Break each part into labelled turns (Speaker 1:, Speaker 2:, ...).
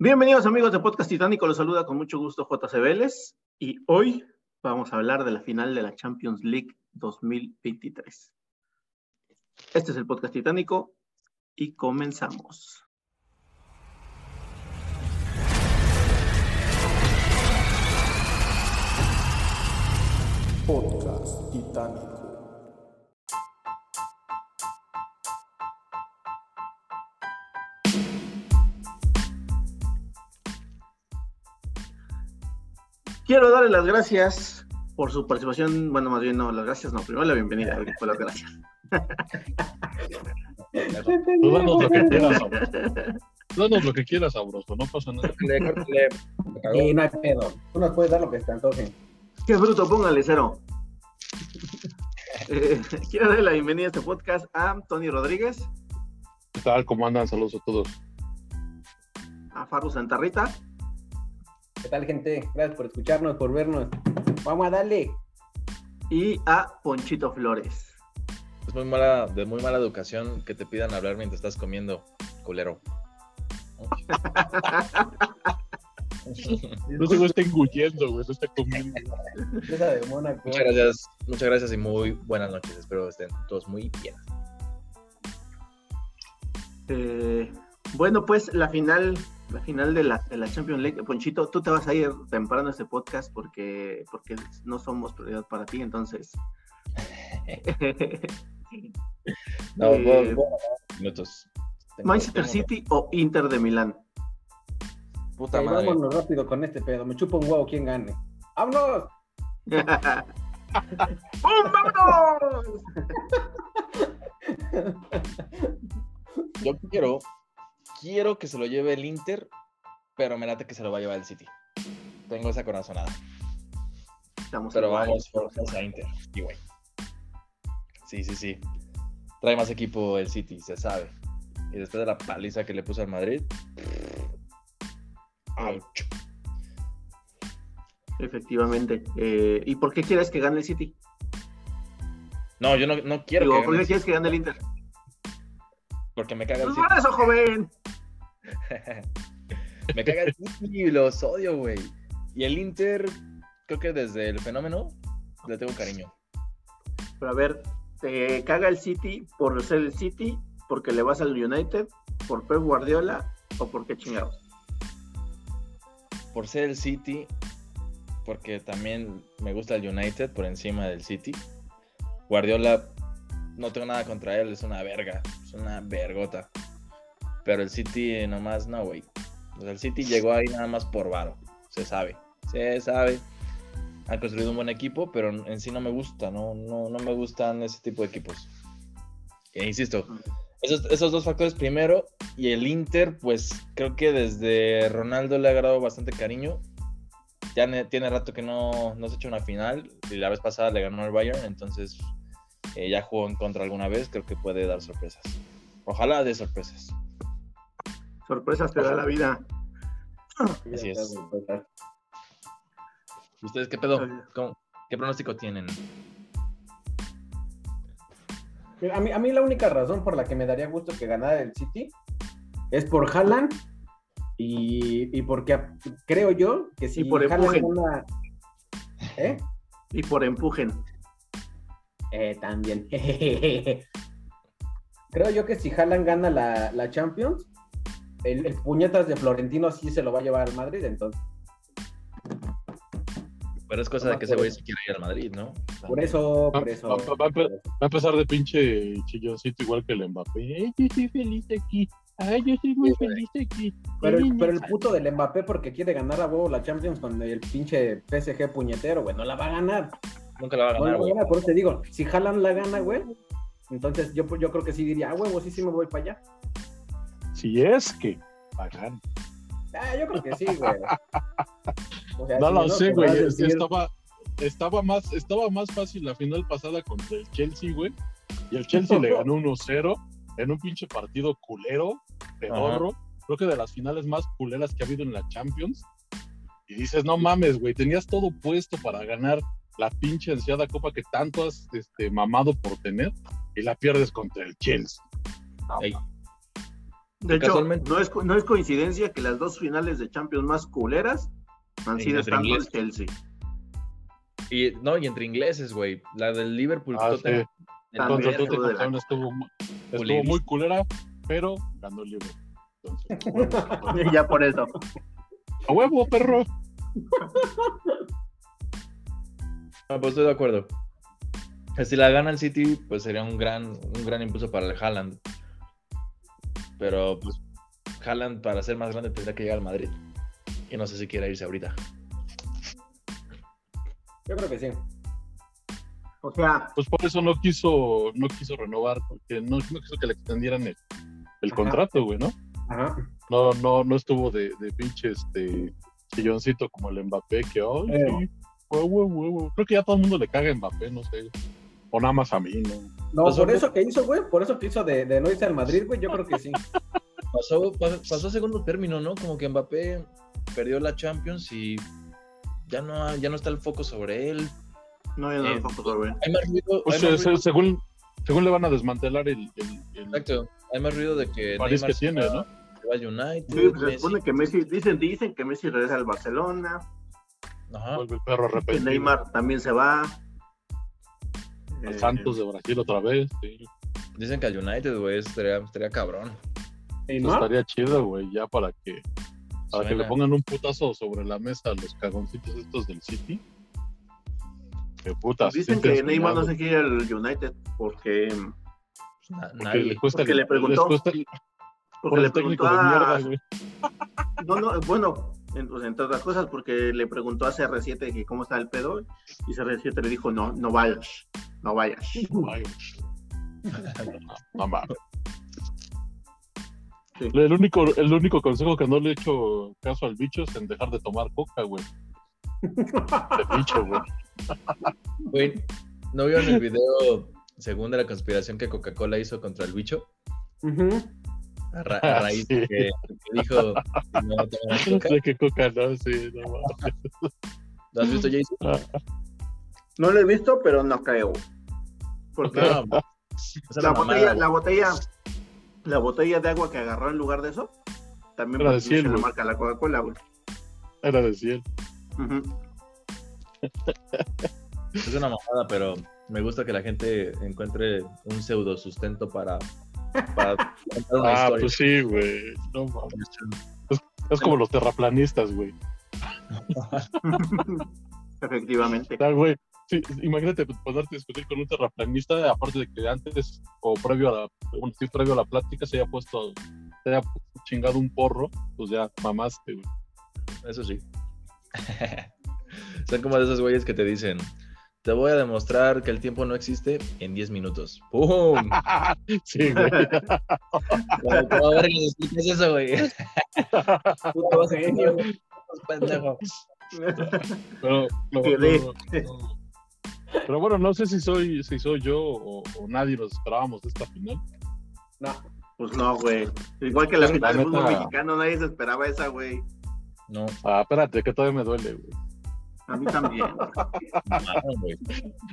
Speaker 1: Bienvenidos amigos de Podcast Titánico, los saluda con mucho gusto JC Vélez y hoy vamos a hablar de la final de la Champions League 2023. Este es el Podcast Titánico y comenzamos.
Speaker 2: Podcast Titánico.
Speaker 1: Quiero darle las gracias por su participación. Bueno, más bien no, las gracias, no, primero la bienvenida, después las gracias.
Speaker 3: Tú danos lo que quieras, sabroso. Danos lo que quieras, sabroso, no pasa nada.
Speaker 4: Sí, no hay pedo. Tú nos puedes dar lo que te antoje.
Speaker 1: Qué bruto, póngale cero. Eh, quiero darle la bienvenida a este podcast a Tony Rodríguez,
Speaker 3: ¿Qué tal? ¿Cómo andan? Saludos a todos.
Speaker 1: a Faru Santarrita
Speaker 4: ¿Qué tal, gente? Gracias por escucharnos, por vernos. Vamos a darle.
Speaker 1: y a Ponchito Flores.
Speaker 5: Es muy mala, de muy mala educación que te pidan hablar mientras estás comiendo, culero.
Speaker 3: No se está engullendo, güey, se está comiendo.
Speaker 4: Esa de Mónaco.
Speaker 5: Muchas gracias, muchas gracias y muy buenas noches. Espero estén todos muy bien.
Speaker 1: Eh, bueno, pues la final, la final de la, de la Champions League. Ponchito, tú te vas a ir temprano a este podcast porque, porque no somos prioridad para ti, entonces.
Speaker 5: No,
Speaker 1: Eh,
Speaker 5: minutos. Tengo-
Speaker 1: Manchester
Speaker 5: tengo-
Speaker 1: City o Inter de Milán.
Speaker 5: Puta madre.
Speaker 4: vámonos rápido con este pedo. Me chupa un huevo quién gane. ¡Vámonos!
Speaker 1: ¡Bum, vámonos!
Speaker 5: Yo quiero, quiero que se lo lleve el Inter, pero me late que se lo va a llevar el City. Tengo esa corazonada.
Speaker 1: Estamos
Speaker 5: Pero
Speaker 1: igual.
Speaker 5: vamos por a Inter. Y güey. Sí, sí, sí. Trae más equipo el City, se sabe. Y después de la paliza que le puso al Madrid. ¡Auch!
Speaker 1: Efectivamente. Eh, ¿Y por qué quieres que gane el City?
Speaker 5: No, yo no, no quiero
Speaker 1: Digo,
Speaker 5: que
Speaker 1: ¿por qué quieres que gane el Inter?
Speaker 5: porque me caga el
Speaker 1: Pues
Speaker 5: City.
Speaker 1: por eso, joven.
Speaker 5: me caga el City, los odio, güey. Y el Inter, creo que desde el fenómeno le tengo cariño.
Speaker 1: Pero a ver, ¿te caga el City por ser el City? ¿Porque le vas al United? ¿Por Pep Guardiola? ¿O por qué chingados?
Speaker 5: Por ser el City, porque también me gusta el United por encima del City. Guardiola, no tengo nada contra él, es una verga, es una vergota. Pero el City nomás no, güey. O sea, el City llegó ahí nada más por varo, se sabe, se sabe. Han construido un buen equipo, pero en sí no me gusta, no, no, no me gustan ese tipo de equipos. E insisto, esos, esos dos factores primero, y el Inter, pues creo que desde Ronaldo le ha agarrado bastante cariño. Ya ne- tiene rato que no, no se ha hecho una final, y la vez pasada le ganó el Bayern, entonces eh, ya jugó en contra alguna vez, creo que puede dar sorpresas. Ojalá de sorpresas.
Speaker 1: Sorpresas te da la vida.
Speaker 5: Así es. ¿Ustedes qué pedo? ¿Cómo- ¿Qué pronóstico tienen?
Speaker 4: A mí, a mí la única razón por la que me daría gusto que ganara el City es por Haaland y, y porque creo yo que si
Speaker 1: Y por
Speaker 4: Haaland. ¿Eh?
Speaker 1: Y por empujen.
Speaker 4: Eh, también. Creo yo que si Haaland gana la, la Champions, el, el puñetas de Florentino sí se lo va a llevar al Madrid, entonces.
Speaker 5: Pero es cosa
Speaker 4: No
Speaker 5: de que ese güey sí quiere ir al Madrid, ¿no?
Speaker 4: Por eso, por eso.
Speaker 3: va- va- va- Va a empezar de pinche chilloncito igual que el Mbappé. Ay, yo estoy feliz aquí. Ay, yo estoy muy
Speaker 5: Sí, güey.
Speaker 3: feliz aquí.
Speaker 4: Pero, pero el puto del Mbappé porque quiere ganar a huevo la Champions con el pinche PSG puñetero, güey, no la va a ganar.
Speaker 5: Nunca la va a ganar, güey.
Speaker 4: por eso te digo, si Haaland la gana, güey, entonces yo, yo creo que sí diría, ah, huevo, sí, sí me voy para allá.
Speaker 3: Si es que pagan.
Speaker 4: Ah, yo creo que sí, güey. O sea,
Speaker 3: No
Speaker 4: si
Speaker 3: lo sé, güey.
Speaker 4: decir-
Speaker 3: Estaba, estaba, más, estaba más fácil la final pasada contra el Chelsea, güey. Y el Chelsea le ganó 1-0 en un pinche partido culero, pedorro. Creo que de las finales más culeras que ha habido en la Champions. Y dices, no mames, güey, tenías todo puesto para ganar la pinche ansiada copa que tanto has este, mamado por tener y la pierdes contra el Chelsea.
Speaker 5: Ey,
Speaker 1: De hecho,
Speaker 5: Casualmente-
Speaker 1: no es, no es coincidencia que las dos finales de Champions más culeras han sido
Speaker 5: entre
Speaker 1: estando. Chelsea.
Speaker 5: Y no, y entre ingleses, güey. La del Liverpool
Speaker 3: Ah,
Speaker 5: Tottenham,
Speaker 3: sí. Contra Tottenham
Speaker 1: la-
Speaker 3: estuvo, estuvo muy culera, pero ganó el Liverpool. Entonces,
Speaker 1: ya por eso.
Speaker 3: ¡A huevo, perro!
Speaker 5: Ah, pues estoy de acuerdo. Si la gana el City, pues sería un gran, un gran impulso para el Haaland. Pero pues Haaland para ser más grande tendría que llegar al Madrid. Y no sé si quiere irse ahorita.
Speaker 4: Yo creo que sí.
Speaker 1: O sea,
Speaker 3: Pues por eso no quiso, no quiso renovar, porque no, no quiso que le extendieran el, contrato, güey, ¿no?
Speaker 4: Ajá.
Speaker 3: No, no, no estuvo de, de pinche este chilloncito como el Mbappé, que ay,
Speaker 4: Eh.
Speaker 3: sí. Creo que ya todo el mundo le caga a Mbappé, no sé. O nada más a mí, ¿no?
Speaker 4: No,
Speaker 5: Pasó
Speaker 4: por eso que hizo, güey, por eso que hizo de, de no irse al Madrid, güey, yo creo que sí.
Speaker 5: Pasó, pasó, segundo término, ¿no? Como que Mbappé perdió la Champions y ya no, ya no está el foco sobre él.
Speaker 1: no, yo no
Speaker 5: Eh,
Speaker 1: lo pongo sobre él.
Speaker 5: Hay más ruido,
Speaker 3: Pues,
Speaker 5: hay más
Speaker 3: eh,
Speaker 5: ruido-
Speaker 3: se- según, según le van a desmantelar el, el, el
Speaker 5: exacto, hay más ruido de que
Speaker 3: París que tiene,
Speaker 5: va-
Speaker 3: ¿no?
Speaker 5: va a United,
Speaker 1: Sí, se
Speaker 5: Messi.
Speaker 1: supone que Messi, dicen, dicen que Messi regresa al Barcelona,
Speaker 5: Ajá.
Speaker 3: Vuelve el perro
Speaker 1: que
Speaker 3: arrepentido.
Speaker 1: Neymar también se va.
Speaker 3: Al
Speaker 1: Eh,
Speaker 3: Santos de Brasil otra vez. Sí.
Speaker 5: Dicen que al United, güey, estaría, estaría cabrón.
Speaker 4: ¿Y
Speaker 3: Eso
Speaker 4: no?
Speaker 3: estaría chido, güey, ya para que para que le pongan un putazo sobre la mesa a los cagoncitos estos del City. Que putas.
Speaker 1: Dicen que Neymar no se quiere ir al United porque,
Speaker 5: Na-
Speaker 3: Porque
Speaker 5: nadie.
Speaker 3: le cuesta
Speaker 1: porque
Speaker 3: el-
Speaker 1: le preguntó.
Speaker 3: les cuesta-
Speaker 1: porque
Speaker 3: por
Speaker 1: le
Speaker 3: el técnico
Speaker 1: preguntó a-
Speaker 3: mierda.
Speaker 1: No, no, bueno, en- pues, entre otras cosas, porque le preguntó a CR7 que cómo está el pedo, y CR7 le dijo, no, no vayas, no vayas.
Speaker 3: Ay, no, no mames.
Speaker 1: Sí.
Speaker 3: El único, el único consejo que no le he hecho caso al bicho es en dejar de tomar coca, güey. De bicho, güey.
Speaker 5: Güey, ¿no vieron el video según de la conspiración que Coca-Cola hizo contra el bicho?
Speaker 4: Ujú.
Speaker 5: A, ra- a raíz
Speaker 3: Sí.
Speaker 5: de que, que dijo no coca.
Speaker 3: De que coca no, sí, no mames.
Speaker 5: ¿Lo has visto, Jason?
Speaker 1: No lo he visto, pero no creo. Porque
Speaker 5: No,
Speaker 1: la botella, la botella, la botella de agua que agarró en lugar de eso, también
Speaker 3: Era de
Speaker 1: la marca la Coca-Cola, güey.
Speaker 3: Era de 100.
Speaker 1: Ujú.
Speaker 5: Es una mamada, pero me gusta que la gente encuentre un pseudo sustento para, para contar una
Speaker 3: Ah,
Speaker 5: historia.
Speaker 3: pues sí, güey. No mames. Es como los terraplanistas, güey.
Speaker 1: Efectivamente.
Speaker 3: Sea, güey, sí, imagínate ponerte a discutir con un terraplanista, aparte de que antes, o previo a la, bueno, sí, previo a la plática, se haya puesto, se haya chingado un porro, pues ya mamaste, güey.
Speaker 5: Eso sí. Son como de esos güeyes que te dicen, te voy a demostrar que el tiempo no existe en 10 minutos. ¡Pum!
Speaker 3: sí, güey.
Speaker 5: ¿Cómo, cómo le explicas eso, güey?
Speaker 4: Puto genio.
Speaker 5: Pendejo.
Speaker 3: Pero, no,
Speaker 1: Quedé.
Speaker 3: no, no. Pero bueno, no sé si soy, si soy yo o, o nadie nos esperábamos de esta final.
Speaker 4: No.
Speaker 1: Pues no, güey. Igual que la final del fútbol mexicano, nadie se esperaba esa, güey.
Speaker 5: No,
Speaker 3: Ah, espérate, que todavía me duele, güey.
Speaker 1: A mí también.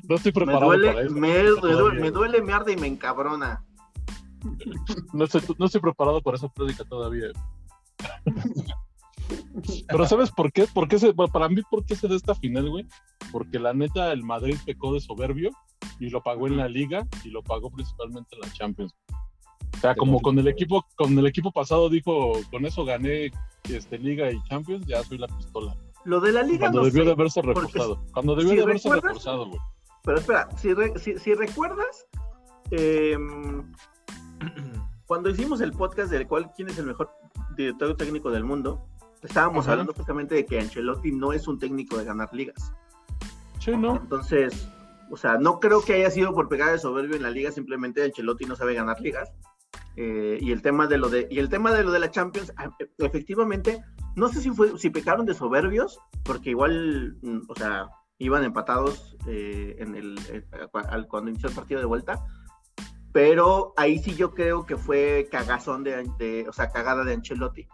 Speaker 5: no,
Speaker 3: estoy
Speaker 1: Me
Speaker 3: preparado para
Speaker 1: duele,
Speaker 3: eso.
Speaker 1: me, me duele, me duele, me arde y me encabrona.
Speaker 3: No estoy, no estoy preparado para esa prédica todavía. Pero ¿sabes por qué? ¿Por qué se, para mí, ¿por qué se da esta final, güey? Porque la neta, el Madrid pecó de soberbio y lo pagó en la Liga y lo pagó principalmente en la Champions. O sea, como con el equipo, con el equipo pasado dijo, con eso gané este, Liga y Champions, ya soy la pistola.
Speaker 1: Lo de la liga
Speaker 3: Cuando
Speaker 1: no
Speaker 3: debió
Speaker 1: sé,
Speaker 3: de haberse
Speaker 1: porque
Speaker 3: reforzado. Cuando debió
Speaker 1: si
Speaker 3: de haberse reforzado, güey.
Speaker 1: Pero espera, si, re- si, si recuerdas, em, cuando hicimos el podcast del cual quién es el mejor director técnico del mundo, estábamos hablando justamente de que Ancelotti no es un técnico de ganar ligas.
Speaker 3: Sí, ¿no?
Speaker 1: Entonces, o sea, no creo que haya sido por pegar de soberbio en la liga, simplemente Ancelotti no sabe ganar ligas. Eh, y el tema de lo de y el tema de lo de la Champions ah, efectivamente no sé si fue si pecaron de soberbios porque igual mm, o sea iban empatados eh, en el eh, al- cuando inició el partido de vuelta pero ahí sí yo creo que fue cagazón de, de- o sea cagada de Ancelotti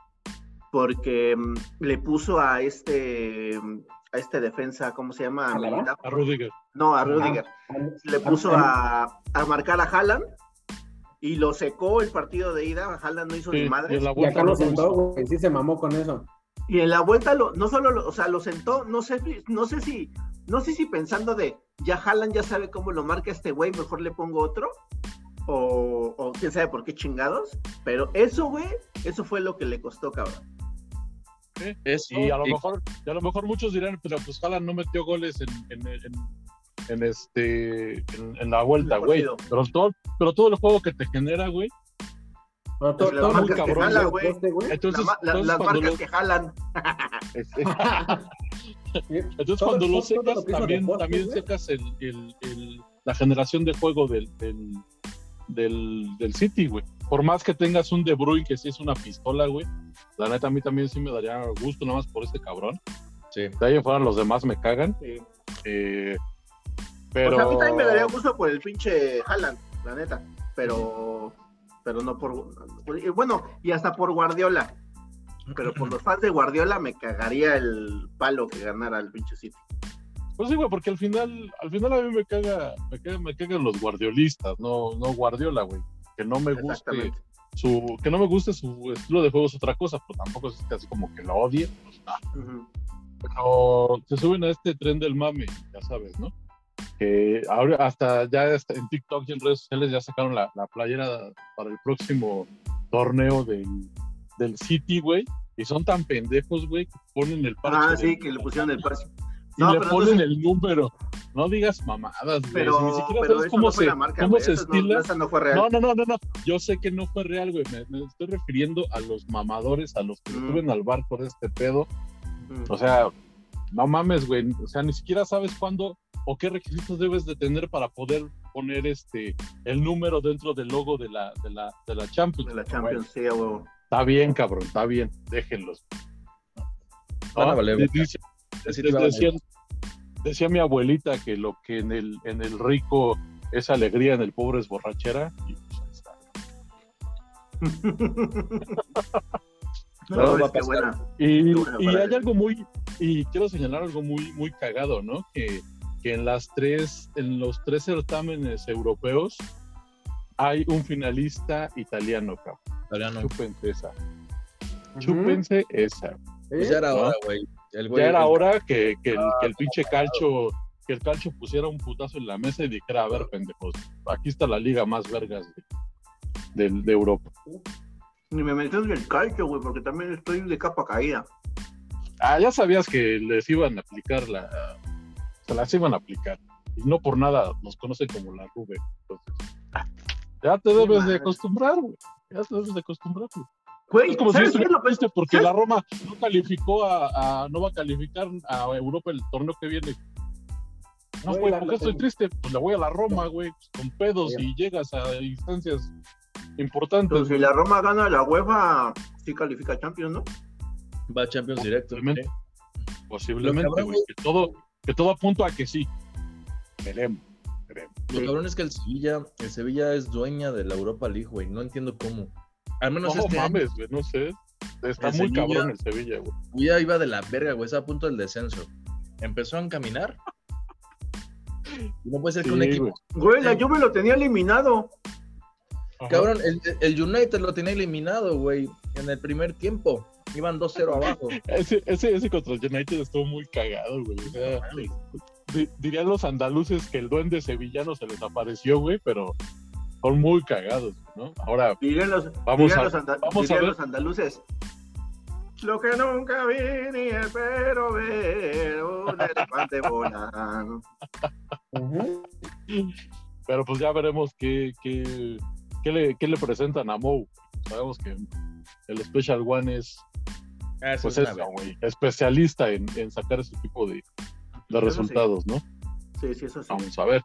Speaker 1: porque mm, le puso a este mm, a este defensa cómo se llama.
Speaker 3: A Rudiger.
Speaker 1: no a Rudiger le puso a, a marcar a Haaland y lo secó el partido de ida. Haaland no hizo
Speaker 3: Sí,
Speaker 1: ni
Speaker 3: y
Speaker 1: madre.
Speaker 3: en la
Speaker 4: Y
Speaker 3: vuelta
Speaker 4: acá lo sentó, güey. Sí se mamó con eso.
Speaker 1: Y en la vuelta lo, no solo lo, o sea, lo sentó, no sé, no sé si, no sé si pensando de ya Haaland ya sabe cómo lo marca este güey, mejor le pongo otro. O, o quién sabe por qué chingados. Pero eso, güey, eso fue lo que le costó, cabrón.
Speaker 5: Eso,
Speaker 3: Y a lo
Speaker 5: y-
Speaker 3: mejor, y a lo mejor muchos dirán, pero pues Haaland no metió goles en, en, en, en este en, en la vuelta, güey. Pero todo, pero todo el juego que te genera, güey.
Speaker 4: Todo muy cabrón.
Speaker 3: Entonces,
Speaker 1: La ma- la-
Speaker 3: entonces
Speaker 1: las
Speaker 3: cuando
Speaker 1: marcas
Speaker 3: lo,
Speaker 1: que jalan.
Speaker 3: es-
Speaker 4: Sí.
Speaker 3: entonces
Speaker 4: Todo-
Speaker 3: cuando lo
Speaker 4: todo-
Speaker 3: secas, también, también secas el, el, el- la generación de juego del, del, del, del City, güey. Por más que tengas un De Bruyne que sí es una pistola, güey. La neta, a mí también sí me daría gusto, nada más por este cabrón.
Speaker 5: sí.
Speaker 3: De ahí en fuera los demás me cagan.
Speaker 1: Sí.
Speaker 3: Eh,
Speaker 1: Pero...
Speaker 3: pero.
Speaker 1: a mí también me daría gusto por el pinche Haaland, la neta. Pero, pero no por, bueno, y hasta por Guardiola. Pero por los fans de Guardiola me cagaría el palo que ganara el pinche City.
Speaker 3: Pues sí, güey, porque al final, al final a mí me caga, me caga, me cagan los guardiolistas, no, no Guardiola, güey. Que no me guste su, que no me guste su estilo de juego es otra cosa, pero tampoco es casi como que lo odie. pues.
Speaker 1: Ujú.
Speaker 3: Pero se suben a este tren del mame, ya sabes, ¿no? Que ahora hasta ya en TikTok y en redes sociales ya sacaron la, la playera para el próximo torneo del, del City, güey. Y son tan pendejos, güey, que ponen el parche.
Speaker 1: Ah, sí, que le pusieron el parche.
Speaker 3: Y
Speaker 1: No,
Speaker 3: le ponen el número. No digas mamadas, güey.
Speaker 1: Pero,
Speaker 3: si ni siquiera
Speaker 1: pero
Speaker 3: sabes cómo
Speaker 1: no
Speaker 3: se,
Speaker 1: marca,
Speaker 3: cómo se estila.
Speaker 1: no fue real.
Speaker 3: No, no, no, no, no. Yo sé que no fue real, güey. Me, me estoy refiriendo a los mamadores, a los que
Speaker 1: Mm.
Speaker 3: suben al barco de este pedo.
Speaker 1: Ujú.
Speaker 3: O sea, no mames, güey. O sea, ni siquiera sabes cuándo o qué requisitos debes de tener para poder poner este el número dentro del logo de la, de la, de la Champions.
Speaker 1: de la
Speaker 3: Güey,
Speaker 1: Champions, sí.
Speaker 3: Está bien, cabrón, está bien. Déjenlos.
Speaker 5: Van a
Speaker 3: Ah,
Speaker 5: valer,
Speaker 3: dice-
Speaker 5: A
Speaker 3: decía, mi abuelita que lo que en el, en el rico es alegría, en el pobre es borrachera. Y pues ahí está.
Speaker 1: no,
Speaker 5: No, va
Speaker 1: es
Speaker 5: a
Speaker 1: que
Speaker 5: pasar.
Speaker 1: buena.
Speaker 3: Y, hay algo muy, y quiero señalar algo muy, muy cagado, ¿no? Que, que en las tres, en los tres certámenes europeos hay un finalista italiano, cabrón.
Speaker 5: Italiano.
Speaker 3: Chúpense esa.
Speaker 4: Ujú.
Speaker 3: Chúpense esa.
Speaker 5: Pues ya era
Speaker 3: ¿no?
Speaker 5: hora, güey. El güey-
Speaker 3: Ya era
Speaker 5: el-
Speaker 3: hora que, que el,
Speaker 5: Ah,
Speaker 3: que el pinche calcho, que el calcho pusiera un putazo en la mesa y dijera, a ver, pendejos, aquí está la liga más vergas de, del- de Europa.
Speaker 1: Ni me metes en el calcio, güey, porque también estoy de capa caída.
Speaker 3: Ah, ya sabías que les iban a aplicar la. Se las iban a aplicar. Y no por nada nos conocen como la Rube. Entonces, ya te debes de acostumbrar, güey. Ya te debes de acostumbrar, güey.
Speaker 1: Güey,
Speaker 3: Es como si
Speaker 1: ¿sabes qué es
Speaker 3: estuviera triste porque
Speaker 1: ¿sabes?
Speaker 3: la Roma no calificó a, a- no va a calificar a Europa el torneo que viene. No,
Speaker 4: Güey,
Speaker 3: güey,
Speaker 4: la-
Speaker 3: ¿por qué
Speaker 4: la-
Speaker 3: estoy triste? Pues le voy a la Roma, güey, pues, con pedos y llegas a instancias importantes.
Speaker 1: Entonces, si la Roma gana la UEFA, sí califica Champions, ¿no?
Speaker 5: Va a Champions directo.
Speaker 3: Posiblemente.
Speaker 5: Cabrón,
Speaker 3: güey. Que todo, que todo apunta a que sí. Veremos. veremos.
Speaker 5: Lo
Speaker 1: Sí.
Speaker 5: cabrón es que el Sevilla, el Sevilla es dueña de la Europa League, güey. No entiendo cómo. Al menos
Speaker 3: No
Speaker 5: este año,
Speaker 3: mames, güey, no sé. Está muy
Speaker 5: Sevilla-
Speaker 3: cabrón el Sevilla, güey.
Speaker 5: ya iba de la verga, güey. Está a punto del descenso. Empezó a encaminar. Y no puede ser que
Speaker 3: Sí,
Speaker 5: un equipo.
Speaker 1: Güey, la Juve lo tenía eliminado.
Speaker 3: Ajá.
Speaker 5: Cabrón, el, el United lo tenía eliminado, güey. En el primer tiempo. Iban 2-0 abajo.
Speaker 3: Ese, ese, ese contra el United estuvo muy cagado, güey. O sea, di- dirían los andaluces que el duende sevillano se les apareció, güey, pero son muy cagados, ¿no? Ahora,
Speaker 1: los,
Speaker 3: Vamos a-
Speaker 1: los, anda-
Speaker 3: vamos a ver.
Speaker 1: los andaluces. Lo que nunca vi ni espero ver, un elefante volando.
Speaker 4: Ujú.
Speaker 3: pero pues ya veremos qué, qué, qué, le, qué le presentan a Mou. Sabemos que el Special One es,
Speaker 5: Ah, eso
Speaker 3: pues
Speaker 5: es
Speaker 3: güey, especialista en, en sacar ese tipo de, de resultados, ¿no?
Speaker 1: Sí, sí, eso sí.
Speaker 3: Vamos a ver.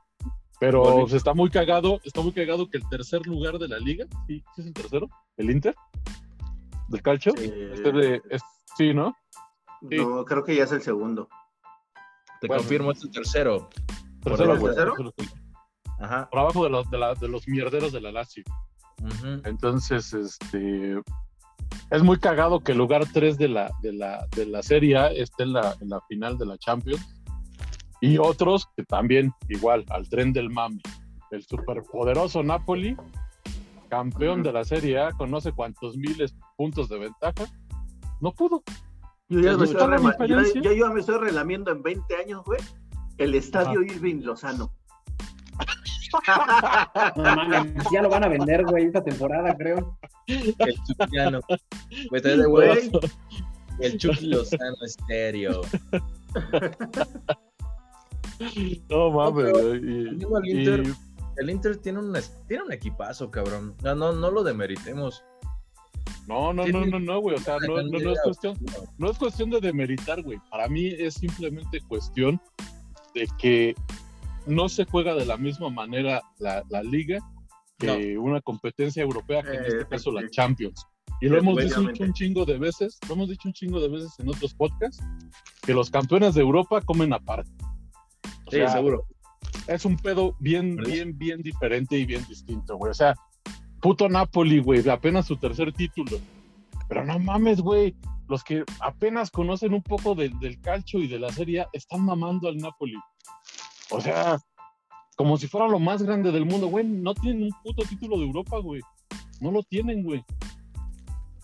Speaker 3: Pero se está muy cagado, está muy cagado que el tercer lugar de la liga, ¿sí, ¿sí es el tercero? ¿El Inter? ¿Del calcio?
Speaker 1: Eh,
Speaker 3: Este de- es- sí, ¿no? sí.
Speaker 1: No, creo que ya es el segundo.
Speaker 5: Te
Speaker 3: Bueno.
Speaker 5: confirmo, es el tercero.
Speaker 3: Tercero,
Speaker 1: el tercero?
Speaker 5: Ajá.
Speaker 3: Por abajo de los, de, la- de los mierderos de la Lazio. Entonces, este. Es muy cagado que el lugar 3 de la, de la, de la Serie A esté en la, en la final de la Champions. Y otros que también, igual, al tren del mame. El superpoderoso Napoli, campeón de la Serie A, con no sé cuántos miles puntos de ventaja. No pudo.
Speaker 1: Yo ya, me estoy yo- me estoy relamiendo en 20 años, güey. El estadio Irving Lozano.
Speaker 4: No mames, ya lo van a vender, güey, esta temporada, creo.
Speaker 5: El Chuquiano. Güey, estaría de
Speaker 1: Güey,
Speaker 5: huevos. El Chucky Lozano estéreo.
Speaker 3: No mames. y- y-
Speaker 5: Inter, El Inter tiene un, tiene un equipazo, cabrón. No, no, no lo demeritemos.
Speaker 3: no, no, no, no, no, güey. O sea, no, no, no es cuestión. no es cuestión de demeritar, güey. Para mí es simplemente cuestión de que no se juega de la misma manera la, la liga que una competencia europea, que en
Speaker 1: Eh,
Speaker 3: este caso la. Champions. Y lo hemos dicho un chingo de veces, lo hemos dicho un chingo de veces en otros podcasts, que los campeones de Europa comen aparte. O
Speaker 5: Sí,
Speaker 3: sea,
Speaker 5: seguro.
Speaker 3: es un pedo bien,
Speaker 5: ¿Verdad?
Speaker 3: bien, bien diferente y bien distinto, güey. O sea, puto Napoli, güey, de apenas su tercer título. Pero no mames, güey. Los que apenas conocen un poco del, del calcio y de la serie están mamando al Napoli. O sea, como si fuera lo más grande del mundo, güey. No tienen un puto título de Europa, güey. No lo tienen, güey.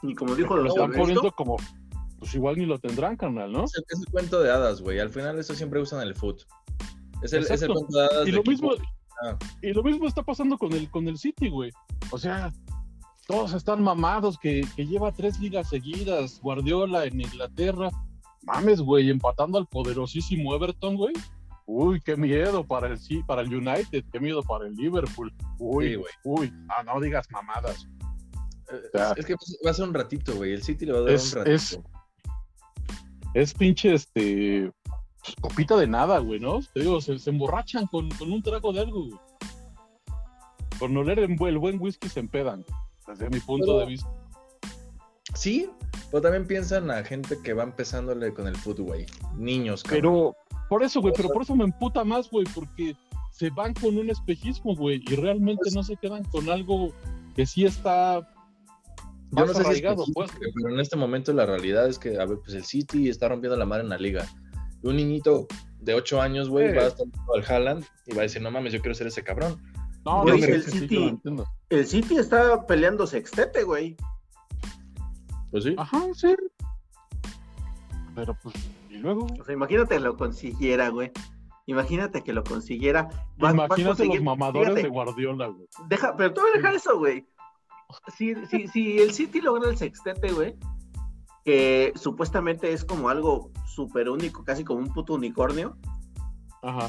Speaker 1: Y como dijo
Speaker 3: Lo
Speaker 1: los
Speaker 3: están poniendo como, pues igual ni lo tendrán, carnal, ¿no?
Speaker 5: Es el, es el cuento de hadas, güey. Al final eso siempre usan el foot. Es el, es el
Speaker 3: Exacto.
Speaker 5: cuento de hadas.
Speaker 3: Y lo mismo,
Speaker 5: Ah.
Speaker 3: y lo mismo está pasando con el, con el City, güey. O sea, todos están mamados que, que lleva tres ligas seguidas, Guardiola en Inglaterra. Mames, güey, empatando al poderosísimo Everton, güey. Uy, qué miedo para el sí, para el United, qué miedo para el Liverpool. Uy,
Speaker 5: Sí, güey.
Speaker 3: uy, ah, no digas mamadas.
Speaker 5: Eh. Es que va a ser un ratito, güey. El City le va a dar
Speaker 3: Es-
Speaker 5: un ratito.
Speaker 3: es- Es pinche, este, pues, copita de nada, güey, ¿no? Te digo, se, se emborrachan con, con un trago de algo, güey. Oler el, buen- el buen whisky se empedan, desde mi punto
Speaker 5: Pero-
Speaker 3: de vista.
Speaker 5: Sí, pero también piensan a gente que va empezándole con el foot, güey. Niños, cabrón.
Speaker 3: Pero, por eso, güey, pero por eso me emputa más, güey, porque se van con un espejismo, güey, y realmente
Speaker 5: Pues-
Speaker 3: no se quedan con algo que sí está
Speaker 5: Yo no sé si es
Speaker 3: pues.
Speaker 5: pero en este momento la realidad es que, a ver, pues el City está rompiendo la madre en la liga. Un niñito de 8 años, güey,
Speaker 3: Sí.
Speaker 5: va a estar al Haaland y va a decir, no mames, yo quiero ser ese cabrón.
Speaker 3: No,
Speaker 1: Güey,
Speaker 3: no,
Speaker 1: el
Speaker 3: sí,
Speaker 1: City-. El City está peleando sextete, güey.
Speaker 5: Pues sí.
Speaker 3: Ajá, sí. Pero pues, y luego,
Speaker 1: O sea, imagínate que lo consiguiera, güey. Imagínate que lo consiguiera. Vas-
Speaker 3: imagínate los mamadores
Speaker 1: fíjate,
Speaker 3: de Guardiola, güey.
Speaker 1: Deja, pero tú deja eso, güey. Si, si, si el City logra el sextete, güey, que supuestamente es como algo súper único, casi como un puto unicornio,
Speaker 3: Ajá.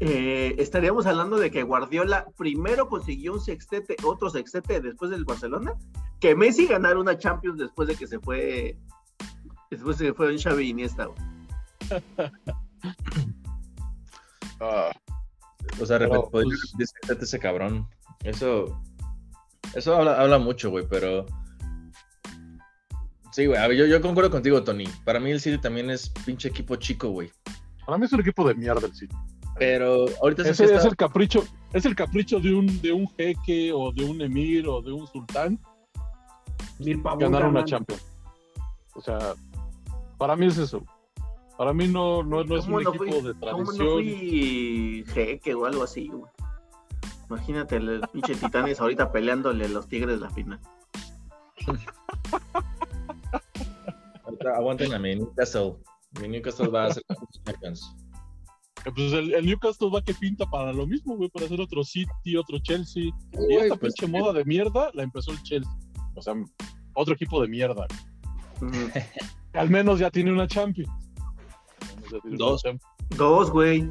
Speaker 1: eh, estaríamos hablando de que Guardiola primero consiguió un sextete, otro sextete después del Barcelona, que Messi ganara una Champions después de que se fue, después de que fue un Xavi Iniesta, güey.
Speaker 3: Ah,
Speaker 5: O sea,
Speaker 3: Pero, pues-
Speaker 5: ese cabrón. Eso. Eso habla, habla mucho, güey, pero. Sí, güey. a ver, Yo, yo concuerdo contigo, Tony. Para mí el City también es pinche equipo chico, güey.
Speaker 3: para mí es un equipo de mierda el City.
Speaker 5: Pero ahorita
Speaker 3: Ese es
Speaker 5: está-
Speaker 3: el capricho, es el capricho de un, de un jeque o de un emir o de un sultán
Speaker 4: Pavón,
Speaker 3: ganar una
Speaker 4: carnal.
Speaker 3: Champions. O sea, para mí es eso. Para mí no, no, no es un
Speaker 1: ¿Cómo no
Speaker 3: equipo
Speaker 1: fui-
Speaker 3: de
Speaker 1: ¿Cómo no
Speaker 3: tradición.
Speaker 1: fui jeque o algo así, güey? Imagínate los pinches titanes ahorita peleándole a los tigres la final.
Speaker 5: Aguanten a mi Newcastle. Mi Newcastle va a ser Champions.
Speaker 3: Que, Pues el, el Newcastle va que pinta para lo mismo, güey, para hacer otro City, otro Chelsea. Y esta
Speaker 5: pues,
Speaker 3: pinche moda de mierda la empezó el Chelsea. O sea, otro equipo de mierda. Al menos ya tiene una Champions. Tiene una
Speaker 5: Dos.
Speaker 3: Champions.
Speaker 1: Dos, güey.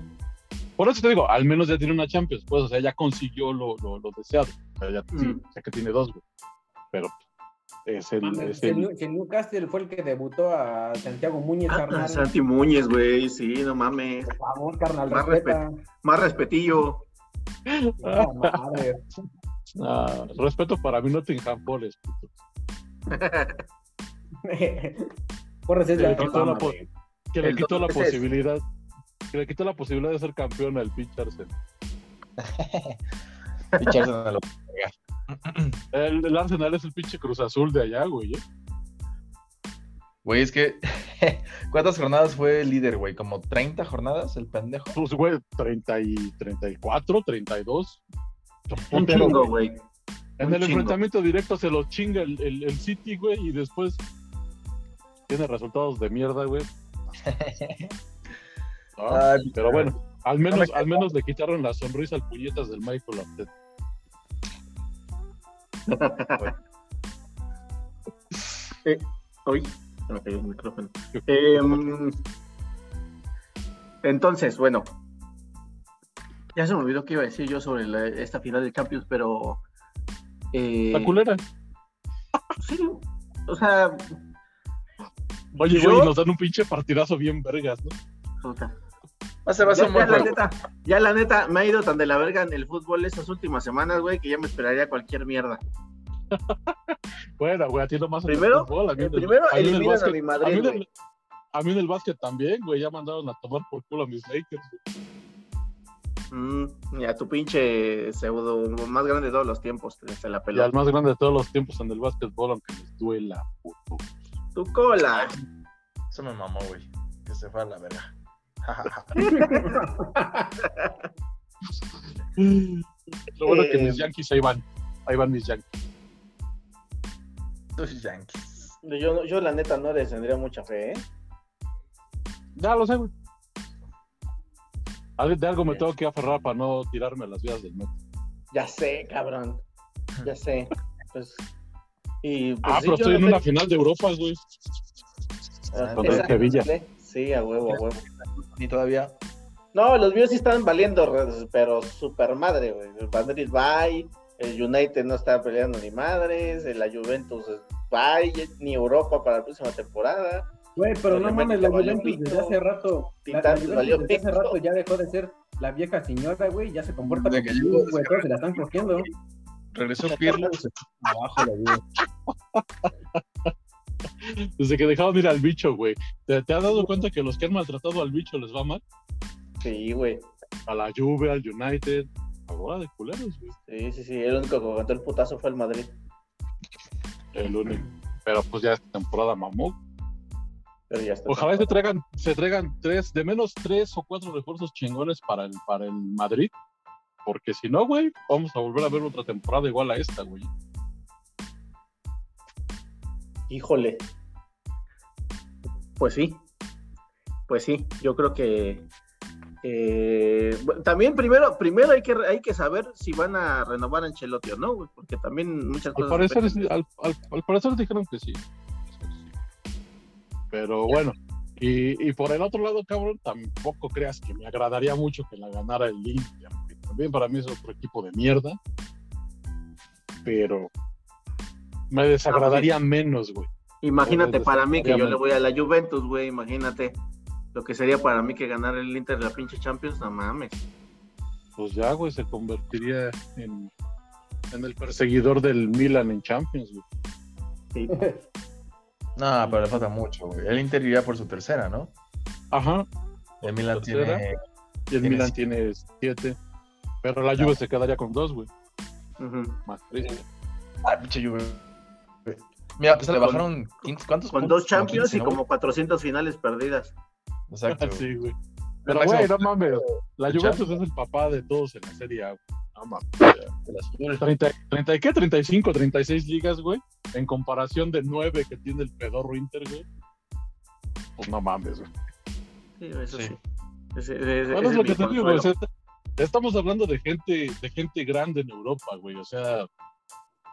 Speaker 3: Por eso te digo, al menos ya tiene una Champions, pues, o sea, ya consiguió lo, lo, lo deseado. O sea, ya sí,
Speaker 1: Mm.
Speaker 3: que tiene dos, güey. Pero es el, es
Speaker 4: si el, Newcastle fue el que debutó a Santiago Muñez,
Speaker 1: Ah,
Speaker 4: carnal.
Speaker 1: Santi Muñez, güey, sí, no mames.
Speaker 4: Por favor, carnal,
Speaker 1: Más
Speaker 4: respeta.
Speaker 1: Más respetillo.
Speaker 4: No, madre.
Speaker 3: Ah, respeto para mí Nottingham puto.
Speaker 4: Porras es
Speaker 3: Le
Speaker 4: la
Speaker 3: quitó
Speaker 4: fama,
Speaker 3: la po-
Speaker 4: güey.
Speaker 3: Que le quitó la posibilidad. Que le quitó la posibilidad de ser campeón al pinche Arsenal.
Speaker 5: Pinche Arsenal lo-
Speaker 3: El, el Arsenal es el pinche Cruz Azul de allá, güey. ¿eh?
Speaker 5: Güey, es que. ¿Cuántas jornadas fue el líder, güey? ¿Como 30 jornadas el pendejo?
Speaker 3: Pues, güey, 30 y 34, 32.
Speaker 1: Un chingo,
Speaker 3: güey.
Speaker 1: güey.
Speaker 3: En
Speaker 1: un
Speaker 3: el
Speaker 1: chingo.
Speaker 3: enfrentamiento directo se lo chinga el, el- el City, güey, y después tiene resultados de mierda, güey. Ah,
Speaker 5: Ay,
Speaker 3: pero bueno, al
Speaker 5: No
Speaker 3: menos,
Speaker 5: me
Speaker 3: al menos le quitaron la sonrisa al puñetas del Michael
Speaker 1: se me cayó el micrófono. Em, entonces, bueno. Ya se me olvidó qué iba a decir yo sobre la- esta final de Champions, pero. eh,
Speaker 3: La culera.
Speaker 1: sí, o sea,
Speaker 3: Oye,
Speaker 1: Yo-
Speaker 3: güey, nos dan un pinche partidazo bien vergas, ¿no?
Speaker 1: puta.
Speaker 5: Va a ser, va a ser
Speaker 1: Ya, la neta, ya la neta, me ha ido tan de la verga en el fútbol estas últimas semanas, güey, que ya me esperaría cualquier mierda.
Speaker 3: Bueno, güey, a ti nomás en el
Speaker 1: Primero,
Speaker 3: fútbol, a mí el-
Speaker 1: primero
Speaker 3: a mí el
Speaker 1: eliminan a
Speaker 3: básquet-
Speaker 1: mi
Speaker 3: a
Speaker 1: Madrid,
Speaker 3: mí en
Speaker 1: güey.
Speaker 3: el- A mí en el básquet también, güey, ya mandaron a tomar por culo a mis Lakers. güey.
Speaker 1: Mm, y a tu pinche pseudo más grande de todos los tiempos, se la
Speaker 3: Y
Speaker 1: peló.
Speaker 3: al más grande de todos los tiempos en el básquetbol, aunque les duela, puto.
Speaker 1: Tu cola.
Speaker 5: Eso me mamó, güey. Que se fue a la verga.
Speaker 3: Lo bueno que
Speaker 1: Eh,
Speaker 3: mis Yankees ahí van. Ahí van mis Yankees.
Speaker 5: Tus Yankees.
Speaker 1: Yo, yo la neta no les tendría mucha fe, ¿eh?
Speaker 3: Ya lo sé, güey. De algo me tengo que aferrar para no tirarme a las vías del metro.
Speaker 1: Ya sé, cabrón. Ya sé. Pues, y, pues,
Speaker 3: Ah,
Speaker 1: sí,
Speaker 3: pero estoy
Speaker 1: no
Speaker 3: en
Speaker 1: sé-
Speaker 3: una final de Europa, güey.
Speaker 1: Ah,
Speaker 5: contra
Speaker 3: Sevilla.
Speaker 1: Sí, a huevo, a huevo.
Speaker 5: Ni todavía.
Speaker 1: No, los míos sí están valiendo, pero super madre, güey. El Madrid bye, el United no está peleando ni madres, la Juventus bye, ni Europa para la próxima temporada.
Speaker 4: Güey, pero no mames, la Juventus desde hace rato. La, la
Speaker 1: Titán,
Speaker 4: Juventus
Speaker 1: valió
Speaker 4: desde hace rato ya dejó de ser la vieja señora, güey, ya se comporta
Speaker 5: De
Speaker 4: como güey, todos se la están cogiendo.
Speaker 5: Regresó Pirlo. se- Abajo la vida.
Speaker 3: Desde que dejaron ir al bicho, güey. ¿Te, te has dado cuenta que los que han maltratado al bicho les va mal?
Speaker 1: Sí, güey.
Speaker 3: A la Juve, al United. Ahora de culeros, güey.
Speaker 1: Sí, sí, sí. El único que aguantó el putazo fue el Madrid.
Speaker 3: El único. Pero pues ya esta temporada mamó.
Speaker 1: Pero ya está.
Speaker 3: Ojalá se traigan, se traigan tres, de menos tres o cuatro refuerzos chingones para el, para el Madrid. Porque si no, güey, vamos a volver a ver otra temporada igual a esta, güey.
Speaker 1: Híjole. Pues sí. Pues sí, yo creo que eh, también primero, primero hay que hay que saber si van a renovar a Ancelotti o no, güey, porque también muchas
Speaker 3: Al
Speaker 1: cosas.
Speaker 3: parecer,
Speaker 1: dependen
Speaker 3: es- al, al- al parecer dijeron que sí. Pero bueno, y, y por el otro lado, cabrón, tampoco creas que me agradaría mucho que la ganara el Inter. También para mí es otro equipo de mierda. Pero me desagradaría menos, güey.
Speaker 1: Imagínate para mí que yo le voy a la Juventus, güey, imagínate lo que sería para mí que ganar el Inter de la pinche Champions, no mames.
Speaker 3: Pues ya, güey, se convertiría en, en el perseguidor del Milan en Champions, güey.
Speaker 1: Sí.
Speaker 5: No, pero le falta mucho, güey. El Inter iría por su tercera, ¿no?
Speaker 3: Ajá,
Speaker 5: El Milan
Speaker 3: ¿Tercera?
Speaker 5: tiene.
Speaker 3: y el
Speaker 5: Tiene
Speaker 3: Milan tiene siete. Pero la Juve se quedaría con dos, güey. Más triste.
Speaker 5: Ah, pinche Juve. Mira, pues le
Speaker 1: Con-
Speaker 5: bajaron 15, ¿cuántos
Speaker 1: Con
Speaker 5: puntos?
Speaker 1: dos Champions y
Speaker 5: Como 15, ¿no,
Speaker 1: como 400 finales perdidas.
Speaker 5: Exacto.
Speaker 3: Sí, güey. Pero, güey, no mames. La. Juventus es el papá de todos en la Serie A. güey. No mames.
Speaker 5: el azul.
Speaker 3: 30, 30 ¿y qué? 35, 36 ligas, güey. En comparación de 9 que tiene el pedorro Inter, güey. Pues no mames, güey.
Speaker 1: Sí, eso sí.
Speaker 5: Sí.
Speaker 1: Ese- ese- ese
Speaker 3: Bueno, es
Speaker 1: es
Speaker 3: lo que te digo, güey. estamos hablando de gente, de gente grande en Europa, güey. O sea,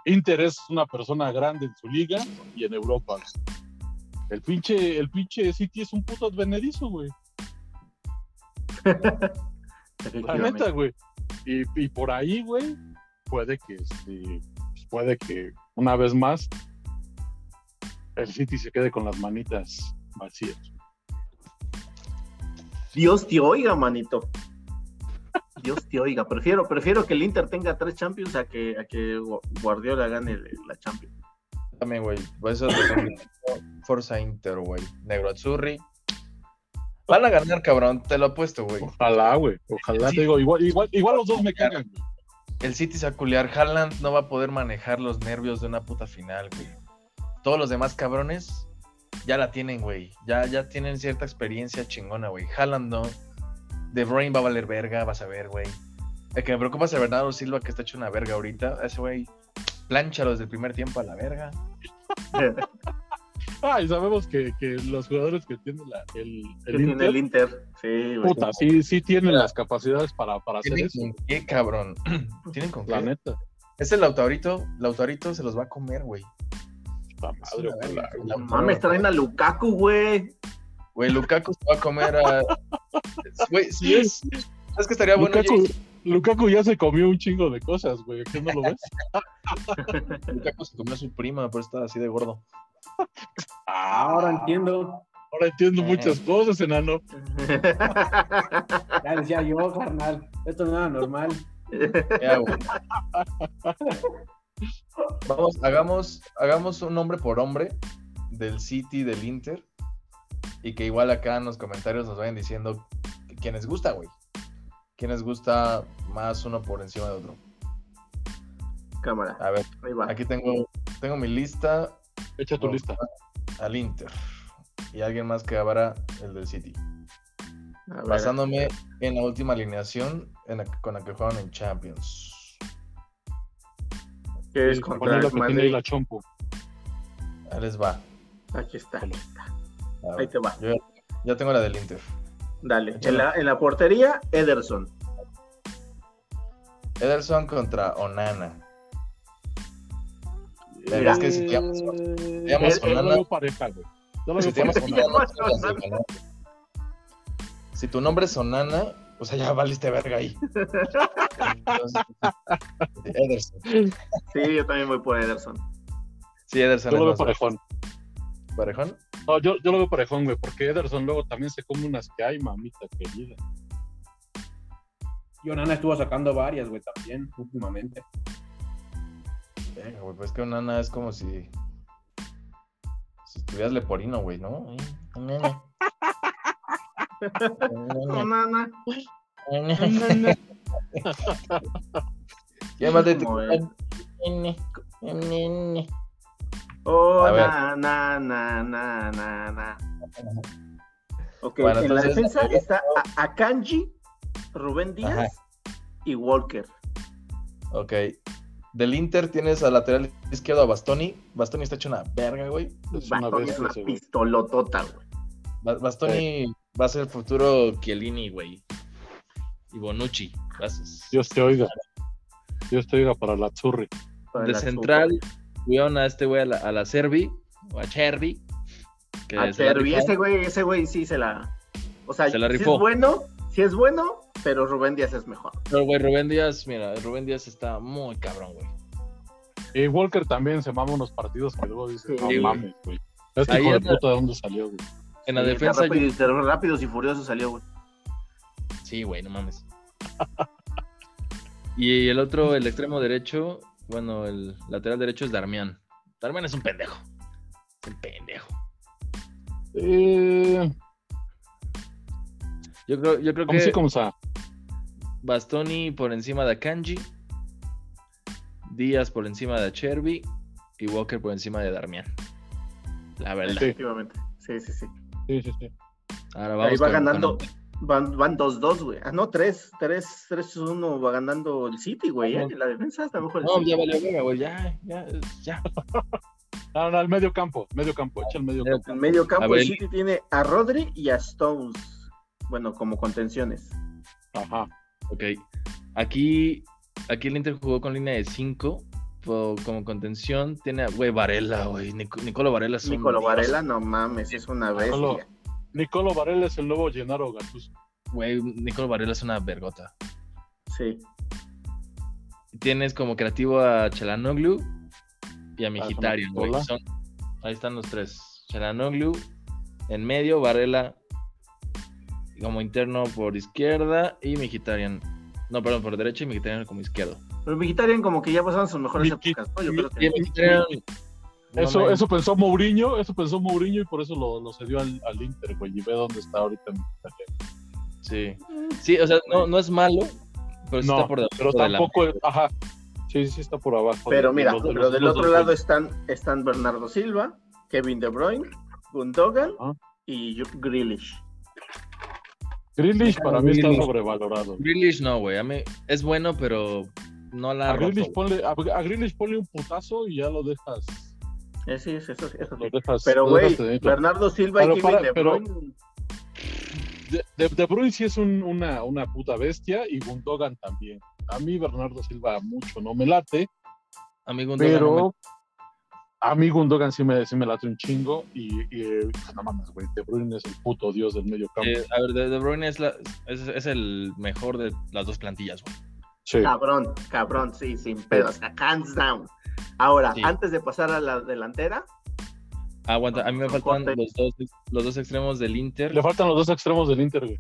Speaker 3: Inter es una persona grande en su liga y en Europa. El pinche, el pinche City es un puto advenedizo, güey. La neta, güey. Y, y por ahí, güey, puede que, este, pues, puede que una vez más el City se quede con las manitas vacías.
Speaker 1: Dios te oiga, manito. Dios te oiga. Prefiero, prefiero que el Inter tenga tres Champions a que, a que Gu- Guardiola gane la Champions.
Speaker 5: También, güey. Por eso te Forza Inter, güey. Negro Azzurri. Van a ganar, cabrón. Te lo apuesto, güey.
Speaker 3: Ojalá, güey. Ojalá,
Speaker 5: Sí.
Speaker 3: te digo, igual, igual, igual los dos me cagan, güey.
Speaker 5: El City culiar. Haaland no va a poder manejar los nervios de una puta final, güey. Todos los demás cabrones ya la tienen, güey. Ya, ya tienen cierta experiencia chingona, güey. Haaland no. De Bruyne va a valer verga, vas a ver, güey. El que me preocupa es el Bernardo Silva, que está hecho una verga ahorita. Ese güey, plánchalo desde el primer tiempo a la verga.
Speaker 3: Ah, y sabemos que, que los jugadores que tiene la- el, el
Speaker 1: tiene
Speaker 3: Inter,
Speaker 1: el Inter. Sí, güey.
Speaker 3: puta, sí, sí tienen las capacidades para, para hacer
Speaker 5: ¿Tienen
Speaker 3: eso.
Speaker 5: con qué, cabrón? ¿Tienen con
Speaker 3: La
Speaker 5: qué?
Speaker 3: neta.
Speaker 5: Ese Lautarito, Lautarito se los va a comer, güey.
Speaker 3: La madre.
Speaker 1: No mames, traen a Lukaku, güey.
Speaker 5: Güey, Lukaku se va a comer a. Güey, si es. ¿Sabes que estaría bueno?
Speaker 3: Lukaku,
Speaker 5: Jason?
Speaker 3: Lukaku ya se comió un chingo de cosas, güey. ¿Qué no lo ves?
Speaker 5: Lukaku se comió a su prima, pero está así de gordo.
Speaker 4: Ahora entiendo.
Speaker 3: Ahora entiendo muchas cosas, enano.
Speaker 4: Ya decía yo, carnal. Esto no era normal.
Speaker 5: Ya, güey. Vamos, hagamos, hagamos un hombre por hombre del City, del Inter. Y que igual acá en los comentarios nos vayan diciendo que- quién les gusta, güey. Quién les gusta más uno por encima de otro.
Speaker 1: Cámara,
Speaker 5: A ver,
Speaker 1: ahí va.
Speaker 5: aquí tengo, tengo mi lista
Speaker 3: Echa tu lista.
Speaker 5: al Inter. Y alguien más que habrá el del City.
Speaker 1: Ver,
Speaker 5: Basándome en la última alineación en la- con la que jugaron en Champions.
Speaker 1: ¿Qué es contra el Madrid?
Speaker 3: la chompo.
Speaker 5: Ahí les va.
Speaker 1: Aquí está.
Speaker 5: A ver,
Speaker 1: Ahí te va.
Speaker 5: yo ya tengo la del Inter.
Speaker 1: Dale. En la, en la portería, Ederson.
Speaker 5: Ederson contra Onana. Verga,
Speaker 1: Mira,
Speaker 5: es que si te llamas, te llamas
Speaker 1: Eh,
Speaker 3: Yo lo
Speaker 5: Onana,
Speaker 3: veo pareja, güey. Yo lo
Speaker 5: si
Speaker 3: veo
Speaker 5: te llamas. Onana. Si tu nombre es Onana, o sea, ya valiste verga ahí. Entonces, Ederson.
Speaker 1: Sí, yo también voy por Ederson.
Speaker 5: Sí, Ederson
Speaker 3: Yo lo veo parejón.
Speaker 5: Parejón.
Speaker 3: No, yo, yo lo veo parejón, güey, porque Ederson luego también se come unas que hay, mamita querida.
Speaker 4: Y Onana estuvo sacando varias, güey, también, últimamente.
Speaker 5: Venga, güey, pues que Onana es como si. Si estuvieras leporino, güey, ¿no? Onana. Onana.
Speaker 1: Onana.
Speaker 5: ¿Qué más de tu
Speaker 1: Oh,
Speaker 5: A ver.
Speaker 1: na, na, na, na, na, na. Ok,
Speaker 5: Bueno,
Speaker 1: en la
Speaker 5: entonces-
Speaker 1: defensa está a- Akanji, Rubén Díaz
Speaker 5: Ajá.
Speaker 1: y Walker.
Speaker 5: Ok. Del Inter tienes al lateral izquierdo a Bastoni. Bastoni está hecho una verga, güey.
Speaker 3: Es una
Speaker 1: Bastoni es una
Speaker 3: ese,
Speaker 1: pistolotota, güey.
Speaker 5: Ba- Bastoni va a ser el futuro Chiellini, güey. Y Bonucci. Vas-
Speaker 3: Dios te oiga. Dios te oiga para la Zurri.
Speaker 1: Para
Speaker 5: De
Speaker 1: la
Speaker 5: central, cuidaron a este güey a la, a la Servi. O a Chervi. que
Speaker 1: A
Speaker 5: rifó.
Speaker 1: ese güey, ese güey sí se la. O sea,
Speaker 5: Se la rifó.
Speaker 1: es bueno, sí es bueno, pero Rubén Díaz es mejor.
Speaker 5: Pero, güey, Rubén Díaz, mira, Rubén Díaz está muy cabrón, güey.
Speaker 3: Y Walker también se mama unos partidos que luego dice,
Speaker 1: Sí,
Speaker 3: no
Speaker 5: güey.
Speaker 3: mames, güey. Este
Speaker 5: Ahí
Speaker 3: hijo de puta de dónde salió, güey.
Speaker 5: En la
Speaker 1: Sí,
Speaker 5: defensa, yo-
Speaker 1: rápido- de rápidos y furiosos salió, güey.
Speaker 5: Sí, güey, no mames. y el otro, el extremo derecho, bueno, el lateral derecho es Darmian. Darmian es un pendejo. Es un pendejo.
Speaker 3: Eh,
Speaker 5: Yo creo, yo creo
Speaker 3: como
Speaker 5: que
Speaker 3: sí, sea.
Speaker 5: Bastoni por encima de Akanji, Díaz por encima de Cherby y Walker por encima de Darmian. La verdad.
Speaker 3: Sí,
Speaker 1: Efectivamente. Sí, sí, sí.
Speaker 3: sí, sí, sí.
Speaker 5: Ahora vamos
Speaker 1: Ahí va
Speaker 5: con-
Speaker 1: ganando.
Speaker 5: con-
Speaker 1: Van, van 2-2, güey. Ah, no, 3, 3, 3-1 va ganando el City, güey. ¿eh? La defensa está mejor. el
Speaker 5: No, ya valió verga, güey. Ya, ya, ya.
Speaker 3: No, no, al medio campo, medio campo, echa el medio campo.
Speaker 1: En medio campo el City tiene a Rodri y a Stones. Bueno, como contenciones.
Speaker 3: Ajá.
Speaker 5: Ok. Aquí, aquí el Inter jugó con línea de 5. Como contención tiene a, güey, Varela, güey. Nic- Nicolo Varela es dios,
Speaker 1: Varela, no mames, es una bestia.
Speaker 3: Nicolo Varela es el nuevo Gennaro Gattuso.
Speaker 5: Güey, Nicolo Varela es una vergota.
Speaker 1: Sí.
Speaker 5: Tienes como creativo a Chalanoglu y a Migitarian,
Speaker 3: una
Speaker 5: güey. Son- Ahí están los tres. Chalanoglu en medio, Varela como interno por izquierda y Migitarian No, perdón, por derecha y Mkhitaryan como izquierdo.
Speaker 1: Pero Mkhitaryan como que ya pasaron sus mejores épocas, ¿no? Yo creo que...
Speaker 5: No
Speaker 3: Eso,
Speaker 5: me-
Speaker 3: eso pensó Mourinho, eso pensó Mourinho y por eso lo, lo cedió al, al Inter, güey. Y ve dónde está ahorita. Mkhitaryan.
Speaker 5: Sí. Sí, o sea, no, no es malo, pero sí
Speaker 3: No,
Speaker 5: está por debajo
Speaker 3: pero
Speaker 5: de la-
Speaker 3: tampoco, ajá. Sí, sí está por abajo.
Speaker 1: Pero
Speaker 3: de-
Speaker 1: mira,
Speaker 3: de los- de
Speaker 1: pero del otro lado están, están Bernardo Silva, Kevin De Bruyne, Gundogan y Grealish.
Speaker 3: Grealish para mí está sobrevalorado.
Speaker 5: Grealish no, güey. A mí es bueno, pero no la
Speaker 3: A Grealish, ponle, a, a Grealish ponle un putazo y ya lo dejas.
Speaker 1: Eh, sí, eso, eso, eso sí.
Speaker 3: Lo dejas
Speaker 1: Pero, güey. Bernardo Silva
Speaker 3: Pero
Speaker 1: y Kevin
Speaker 3: para-
Speaker 1: De
Speaker 3: pero-
Speaker 1: Bruyne.
Speaker 3: De, de, De Bruyne sí es un- una, una puta bestia y Gundogan también. A mí Bernardo Silva mucho no me late,
Speaker 5: Amigo, un Dogan no me-
Speaker 3: pero a mí Gundogan sí me, sí me late un chingo y, y, eh, no mames, güey, De Bruyne es el puto dios del medio campo.
Speaker 5: Eh, a ver, De, De Bruyne es, la- es, es el mejor de las dos plantillas, güey.
Speaker 3: Sí.
Speaker 1: Cabrón, cabrón, sí, sin pedo. O sea, hands down. Ahora,
Speaker 5: Sí.
Speaker 1: antes de pasar a la delantera,
Speaker 5: Aguanta, a mí me faltan los dos, los dos extremos del Inter.
Speaker 3: Le faltan los dos extremos del Inter, güey.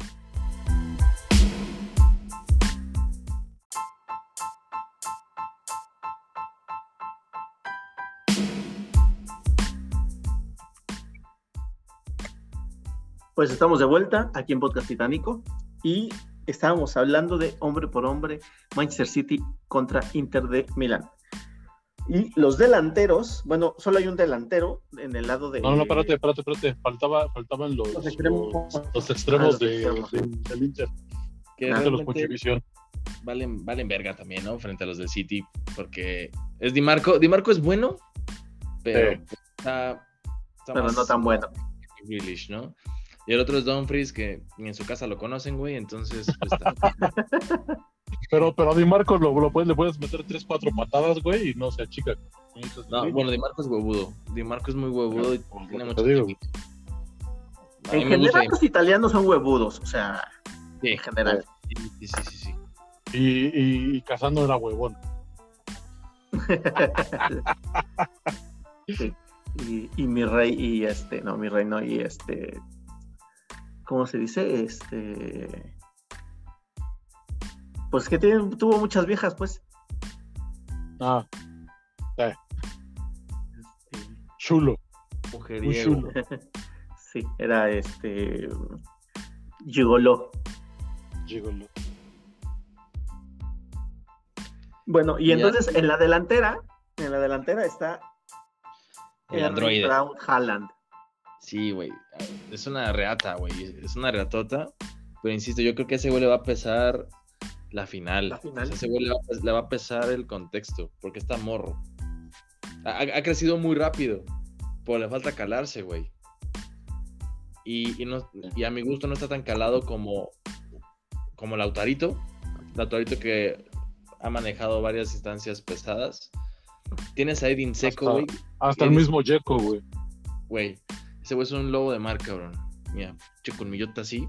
Speaker 1: pues estamos de vuelta aquí en Podcast Titánico y estábamos hablando de hombre por hombre, Manchester City contra Inter de Milán. Y los delanteros, bueno, solo hay un delantero en el lado de.
Speaker 3: No, no, espérate, espérate, espérate. Faltaba, faltaban los,
Speaker 1: Los extremos.
Speaker 3: los, los extremos
Speaker 1: Ah, los
Speaker 3: de-
Speaker 1: extremos.
Speaker 3: del- del Inter,
Speaker 5: que
Speaker 1: Ah,
Speaker 3: de los
Speaker 5: valen, valen verga también, ¿no? Frente a los del City. Porque es Di Marco. Di Marco es bueno, pero
Speaker 3: Sí.
Speaker 5: está, está
Speaker 1: Pero
Speaker 5: más-
Speaker 1: no tan bueno.
Speaker 5: Grealish, ¿no? Y el otro es Dumfries, que ni en su casa lo conocen, güey. Entonces, pues, está-
Speaker 3: Pero, pero a Di Marcos lo, lo puedes, le puedes meter 3, 4 patadas, güey, y no se achica.
Speaker 5: no, bueno, Di Marco es huevudo. Di Marco es muy huevudo y tiene mucho
Speaker 3: digo.
Speaker 1: En general, los italianos son huevudos, o sea,
Speaker 5: Sí,
Speaker 1: en general.
Speaker 5: sí, sí, sí, sí.
Speaker 3: Y, y, y Casano era huevón.
Speaker 1: Sí. Y, y mi rey, y este, no, mi rey no, y este, ¿cómo se dice? Este, pues que tiene- tuvo muchas viejas, pues.
Speaker 3: Ah,
Speaker 1: Este,
Speaker 3: chulo.
Speaker 5: Mujeriego.
Speaker 3: chulo.
Speaker 1: sí, era este, Gigoló.
Speaker 3: Gigolo.
Speaker 1: Bueno, y entonces en la delantera, en la delantera está
Speaker 5: El androide.
Speaker 1: Braut Haaland.
Speaker 5: Sí, güey. Es una reata, güey. Es una reatota. Pero insisto, yo creo que a ese güey le va a pesar la final.
Speaker 1: La final.
Speaker 5: O sea, ese güey le va, a- le va a pesar el contexto. Porque está morro. Ha, ha crecido muy rápido. Pero le falta calarse, güey. Y, y no- y a mi gusto no está tan calado como, como Lautarito. Lautarito que ha manejado varias instancias pesadas. Tienes a Edin Seco,
Speaker 3: Hasta-
Speaker 5: güey.
Speaker 3: Hasta el mismo Jeco, güey.
Speaker 5: Güey, ese güey es un lobo de mar, cabrón. Mira, che colmillote así.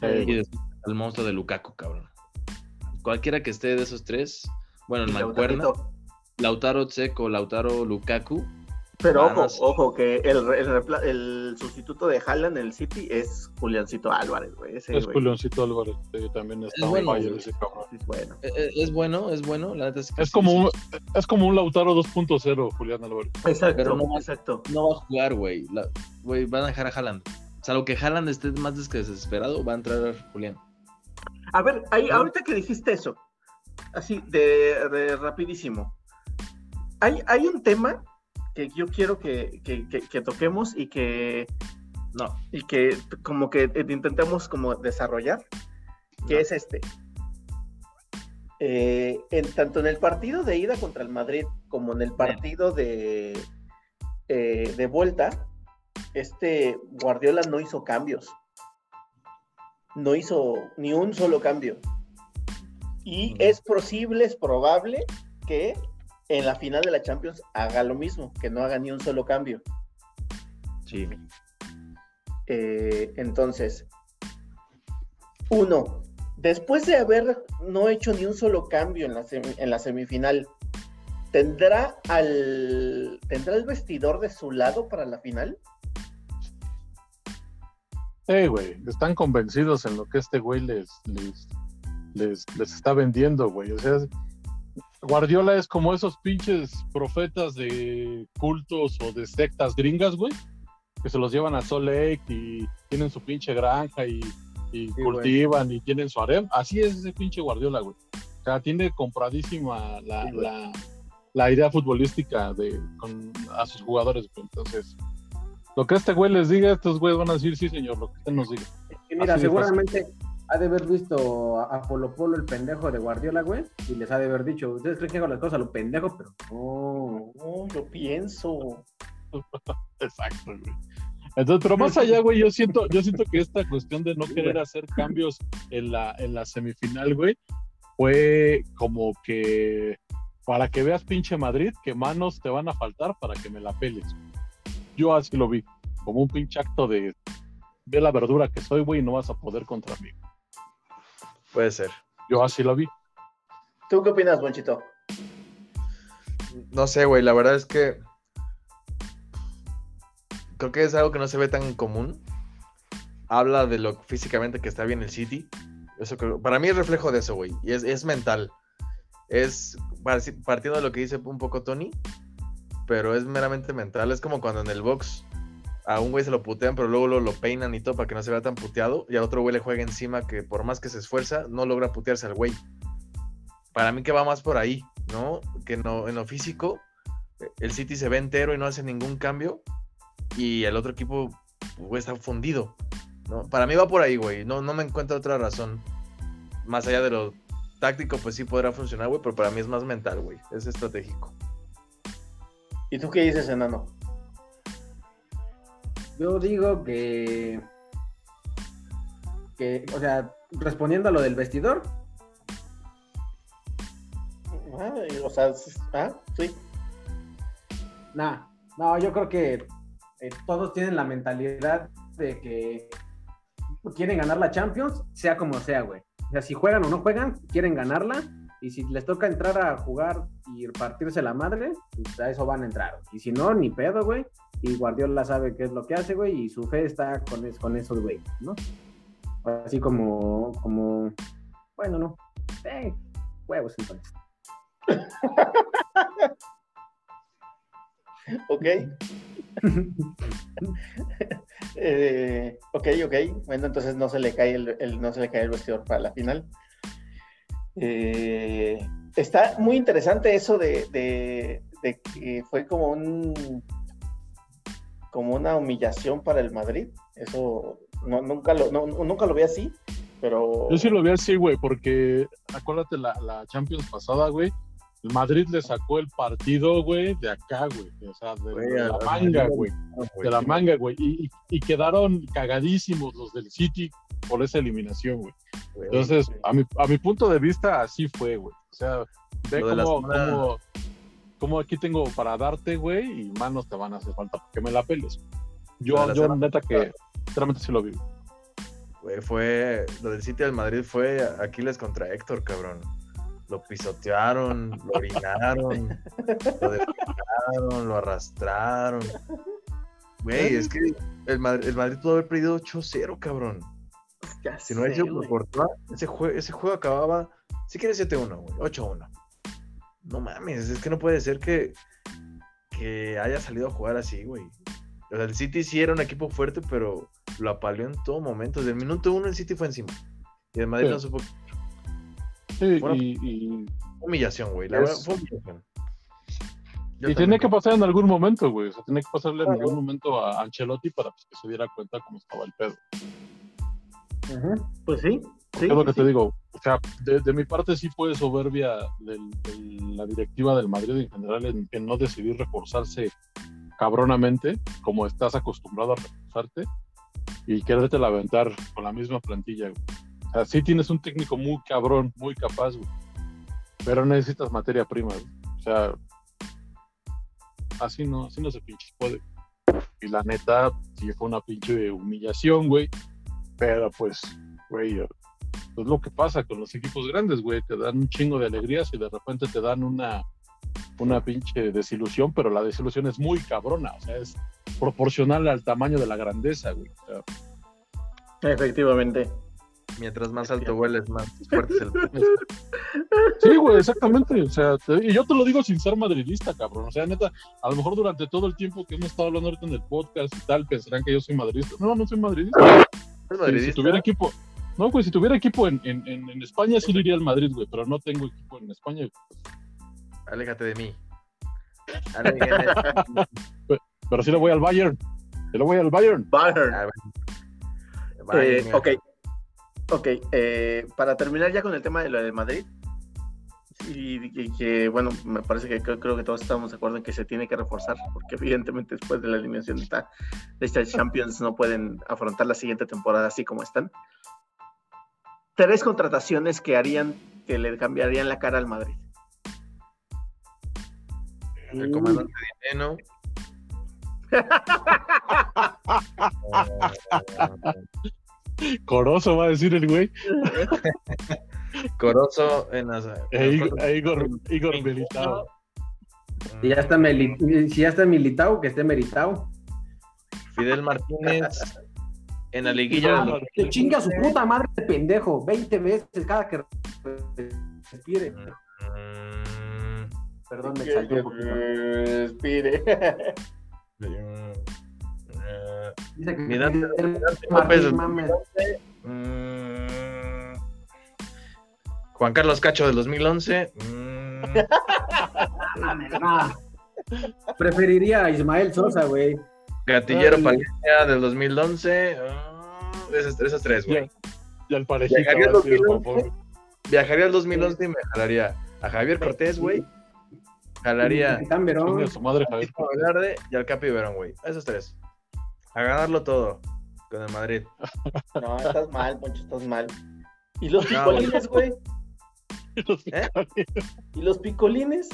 Speaker 1: Eh,
Speaker 5: Y después el monstruo de Lukaku, cabrón. Cualquiera que esté de esos tres, bueno, el Mancuerna. Lautaro Tseco, Lautaro Lukaku.
Speaker 1: Pero ojo, ojo, que el, el, repla- el sustituto de Haaland en el City es Juliancito Álvarez, güey. Ese,
Speaker 3: es
Speaker 1: güey,
Speaker 3: Juliancito Álvarez, que también está
Speaker 5: Es bueno,
Speaker 3: fire
Speaker 5: güey.
Speaker 3: ese cabrón.
Speaker 1: es bueno.
Speaker 5: Eh, eh, Es bueno, es bueno, la neta es que
Speaker 3: Es
Speaker 5: sí,
Speaker 3: como,
Speaker 5: sí,
Speaker 3: un, es como un Lautaro 2.0, Julián Álvarez.
Speaker 1: Exacto,
Speaker 5: Pero no-
Speaker 1: exacto.
Speaker 5: No va a jugar, güey. La- Güey, van a dejar a Haaland. Salvo que Haaland esté más des- que desesperado, va a entrar Julián.
Speaker 1: A ver, ahí, ahorita que dijiste eso, así de, de rapidísimo, hay, hay un tema que yo quiero que, que- que- que toquemos y que,
Speaker 5: No,
Speaker 1: y que como que intentemos como desarrollar, que
Speaker 5: No.
Speaker 1: es este. Eh, en, tanto en el partido de ida contra el Madrid como en el partido de, eh, de vuelta, este Guardiola no hizo cambios. No hizo ni un solo cambio. Y es posible, es probable que en la final de la Champions haga lo mismo, que no haga ni un solo cambio.
Speaker 5: sí.
Speaker 1: Eh, entonces, uno, después de haber no hecho ni un solo cambio en la, en la semifinal, ¿tendrá al tendrá el vestidor de su lado para la final?
Speaker 3: Eh, güey, están convencidos en lo que este güey les, les, les, les está vendiendo, güey. O sea, Guardiola es como esos pinches profetas de cultos o de sectas gringas, güey, que se los llevan a Salt Lake y tienen su pinche granja y, y
Speaker 4: Sí,
Speaker 3: cultivan y tienen su harem. Así es ese pinche Guardiola, güey. O sea, tiene compradísima la,
Speaker 1: Sí, güey.
Speaker 3: la, la idea futbolística de, con, a sus jugadores, güey. Entonces, lo que este güey les diga, estos güeyes van a decir, sí, señor, lo que usted nos diga.
Speaker 4: Y mira,
Speaker 3: Así
Speaker 4: seguramente ha de haber visto a, Polo Polo el pendejo de Guardiola, güey, y les ha de haber dicho, ustedes creen que hago las cosas a lo pendejo, pero no.
Speaker 1: No, yo pienso.
Speaker 3: Exacto, güey. Entonces, pero más allá, güey, yo siento, yo siento que esta cuestión de no querer hacer cambios en la, en la semifinal, güey, fue como que para que veas pinche Madrid, que manos te van a faltar para que me la peles. Yo así lo vi, como un pinche acto de ve la verdura que soy, güey, y no vas a poder contra mí.
Speaker 5: Puede ser.
Speaker 3: Yo así lo vi.
Speaker 1: ¿Tú qué opinas, Bonchito?
Speaker 5: No sé, güey, la verdad es que creo que es algo que no se ve tan común. Habla de lo físicamente que está bien el City. Eso creo- para mí es reflejo de eso, güey. Y es, es mental. Es par- partiendo de lo que dice un poco Tony, pero es meramente mental. Es como cuando en el box a un güey se lo putean, pero luego lo, lo peinan y todo para que no se vea tan puteado. Y al otro güey le juega encima que por más que se esfuerza, no logra putearse al güey. Para mí que va más por ahí, ¿no? Que no, en lo físico, el City se ve entero y no hace ningún cambio. Y el otro equipo, güey, está fundido. ¿no? Para mí va por ahí, güey. No, no me encuentro otra razón. Más allá de lo táctico, pues sí podrá funcionar, güey. Pero para mí es más mental, güey. Es estratégico.
Speaker 1: ¿Y tú qué dices, enano?
Speaker 4: Yo digo que. que, o sea, respondiendo a lo del vestidor,
Speaker 1: Ah, o sea, ah, sí.
Speaker 4: nah, no, yo creo que eh, todos tienen la mentalidad de que quieren ganar la Champions, sea como sea, güey. O sea, si juegan o no juegan, quieren ganarla. Y si les toca entrar a jugar y partirse la madre, pues a eso van a entrar. Y si no, ni pedo, güey. Y Guardiola sabe qué es lo que hace, güey, y su fe está con, es- con esos, güey, ¿no? Así como, como, bueno, no. Eh, huevos, entonces.
Speaker 1: Ok. Eh, ok, ok. Bueno, entonces no se le cae el, el- no se le cae el vestidor para la final. Eh, está muy interesante eso de, que fue como un como una humillación para el Madrid. Eso nunca lo, no- nunca lo vi así, pero
Speaker 3: Yo sí lo vi así, güey, porque acuérdate la, la Champions pasada, güey. El Madrid le sacó el partido, güey, de acá, güey. O sea, de,
Speaker 5: Güey,
Speaker 3: de
Speaker 5: a-
Speaker 3: la manga, güey. De la manga, güey. Y, y- y quedaron cagadísimos los del City por esa eliminación, güey. Entonces, a mi, a mi punto de vista, así fue, güey. O sea, ve cómo,
Speaker 5: zona-
Speaker 3: cómo- cómo aquí tengo para darte, güey, y manos te van a hacer falta para que me la peles. Yo,
Speaker 5: la
Speaker 3: yo neta que, sinceramente sí lo vi.
Speaker 5: Güey, fue. Lo del City del Madrid fue Aquiles contra Héctor, cabrón. Lo pisotearon, lo orinaron, lo despejaron, lo arrastraron. Güey, es que el Madrid, el Madrid pudo haber perdido 8-0, cabrón.
Speaker 1: ya
Speaker 5: Si no
Speaker 1: sé,
Speaker 5: sido por. Courtois, ese, jue- ese juego acababa. Si quieres 7-1, güey, 8-1. No mames, es que no puede ser que, que haya salido a jugar así, güey. O sea, el City sí era un equipo fuerte, pero lo apaleó en todo momento. Desde el minuto uno el City fue encima. Y el Madrid
Speaker 3: Sí.
Speaker 5: no supo.
Speaker 3: Sí,
Speaker 5: Bueno,
Speaker 3: y, y,
Speaker 5: Humillación, güey. La
Speaker 3: Es-
Speaker 5: verdad, fue humillación. Yo
Speaker 3: y
Speaker 5: también
Speaker 3: tenía que pasar en algún momento, güey. O sea, tenía que pasarle en algún momento a Ancelotti para pues, que se diera cuenta cómo estaba el pedo.
Speaker 1: Pues sí, sí.
Speaker 3: es lo que
Speaker 1: sí.
Speaker 3: te digo. O sea, de, de mi parte sí fue soberbia del- de la directiva del Madrid en general en, en no decidir reforzarse cabronamente, como estás acostumbrado a reforzarte, y quererte aventar con la misma plantilla. güey. O sea, sí tienes un técnico muy cabrón, muy capaz, güey, pero necesitas materia prima. güey. O sea, así no, así no se pinches puede. Y la neta, sí fue una pinche humillación, güey. Pero pues, güey, es lo que pasa con los equipos grandes, güey. Te dan un chingo de alegrías y de repente te dan una, una pinche desilusión, pero la desilusión es muy cabrona. O sea, es proporcional al tamaño de la grandeza, güey. O sea,
Speaker 1: Efectivamente.
Speaker 5: Mientras más alto hueles, más fuerte es el
Speaker 3: Sí, güey, exactamente. O sea, te- y yo te lo digo sin ser madridista, cabrón. O sea, neta, a lo mejor durante todo el tiempo que hemos estado hablando ahorita en el podcast y tal, pensarán que yo soy madridista. No, no soy madridista.
Speaker 5: ¿Es
Speaker 3: Si- tuviera equipo. No, güey, si tuviera equipo en, en, en, España, sí le iría al Madrid, güey, pero no tengo equipo en España.
Speaker 5: Aléjate de mí. Aléjate.
Speaker 3: Pero sí le voy al Bayern. Sí le voy al Bayern.
Speaker 1: Bayern.
Speaker 5: Ah, bueno.
Speaker 1: Eh, ok. Ok. eh, para terminar ya con el tema de lo de Madrid. Y, y que, bueno, me parece que creo, creo que todos estamos de acuerdo en que se tiene que reforzar, porque evidentemente después de la eliminación de esta, de esta Champions no pueden afrontar la siguiente temporada así como están. Tres contrataciones que harían, que le cambiarían la cara al Madrid.
Speaker 5: El comandante Dineno.
Speaker 3: Corozo va a decir el güey.
Speaker 5: Corozo en las.
Speaker 3: E Igor, e Igor, Igor Militao.
Speaker 4: Si ya está, si ya está militado, que esté meritado.
Speaker 5: Fidel Martínez en la liguilla.
Speaker 4: Ah, que chinga a su puta madre de pendejo, 20 veces cada que respire.
Speaker 5: Mm,
Speaker 4: Perdón, me exalté un poquito.
Speaker 1: Respire.
Speaker 5: Mm,
Speaker 4: Dice que
Speaker 5: Mira,
Speaker 4: el
Speaker 5: López.
Speaker 4: Martín, mames.
Speaker 5: mm, Juan Carlos Cacho del 2011. mm,
Speaker 4: Ah, Preferiría a Ismael Sosa, güey.
Speaker 5: Gatillero
Speaker 4: Ay.
Speaker 5: Palencia del 2011. ah, esas, esas tres, güey.
Speaker 3: Y al parejito.
Speaker 5: Llegaría
Speaker 3: va a decir el
Speaker 5: 2011.
Speaker 3: Popó.
Speaker 5: Viajaría al 2011 y me jalaría a Javier Cortés, güey. Jalaría
Speaker 4: Verón.
Speaker 3: Su madre, Javier.
Speaker 5: a Velarde y al Capi Verón, güey. Esos tres. A ganarlo todo con el Madrid.
Speaker 1: No, estás mal, Poncho, estás mal. ¿Y los
Speaker 5: No,
Speaker 1: picolines, güey?
Speaker 5: ¿Eh?
Speaker 1: ¿Y los picolines?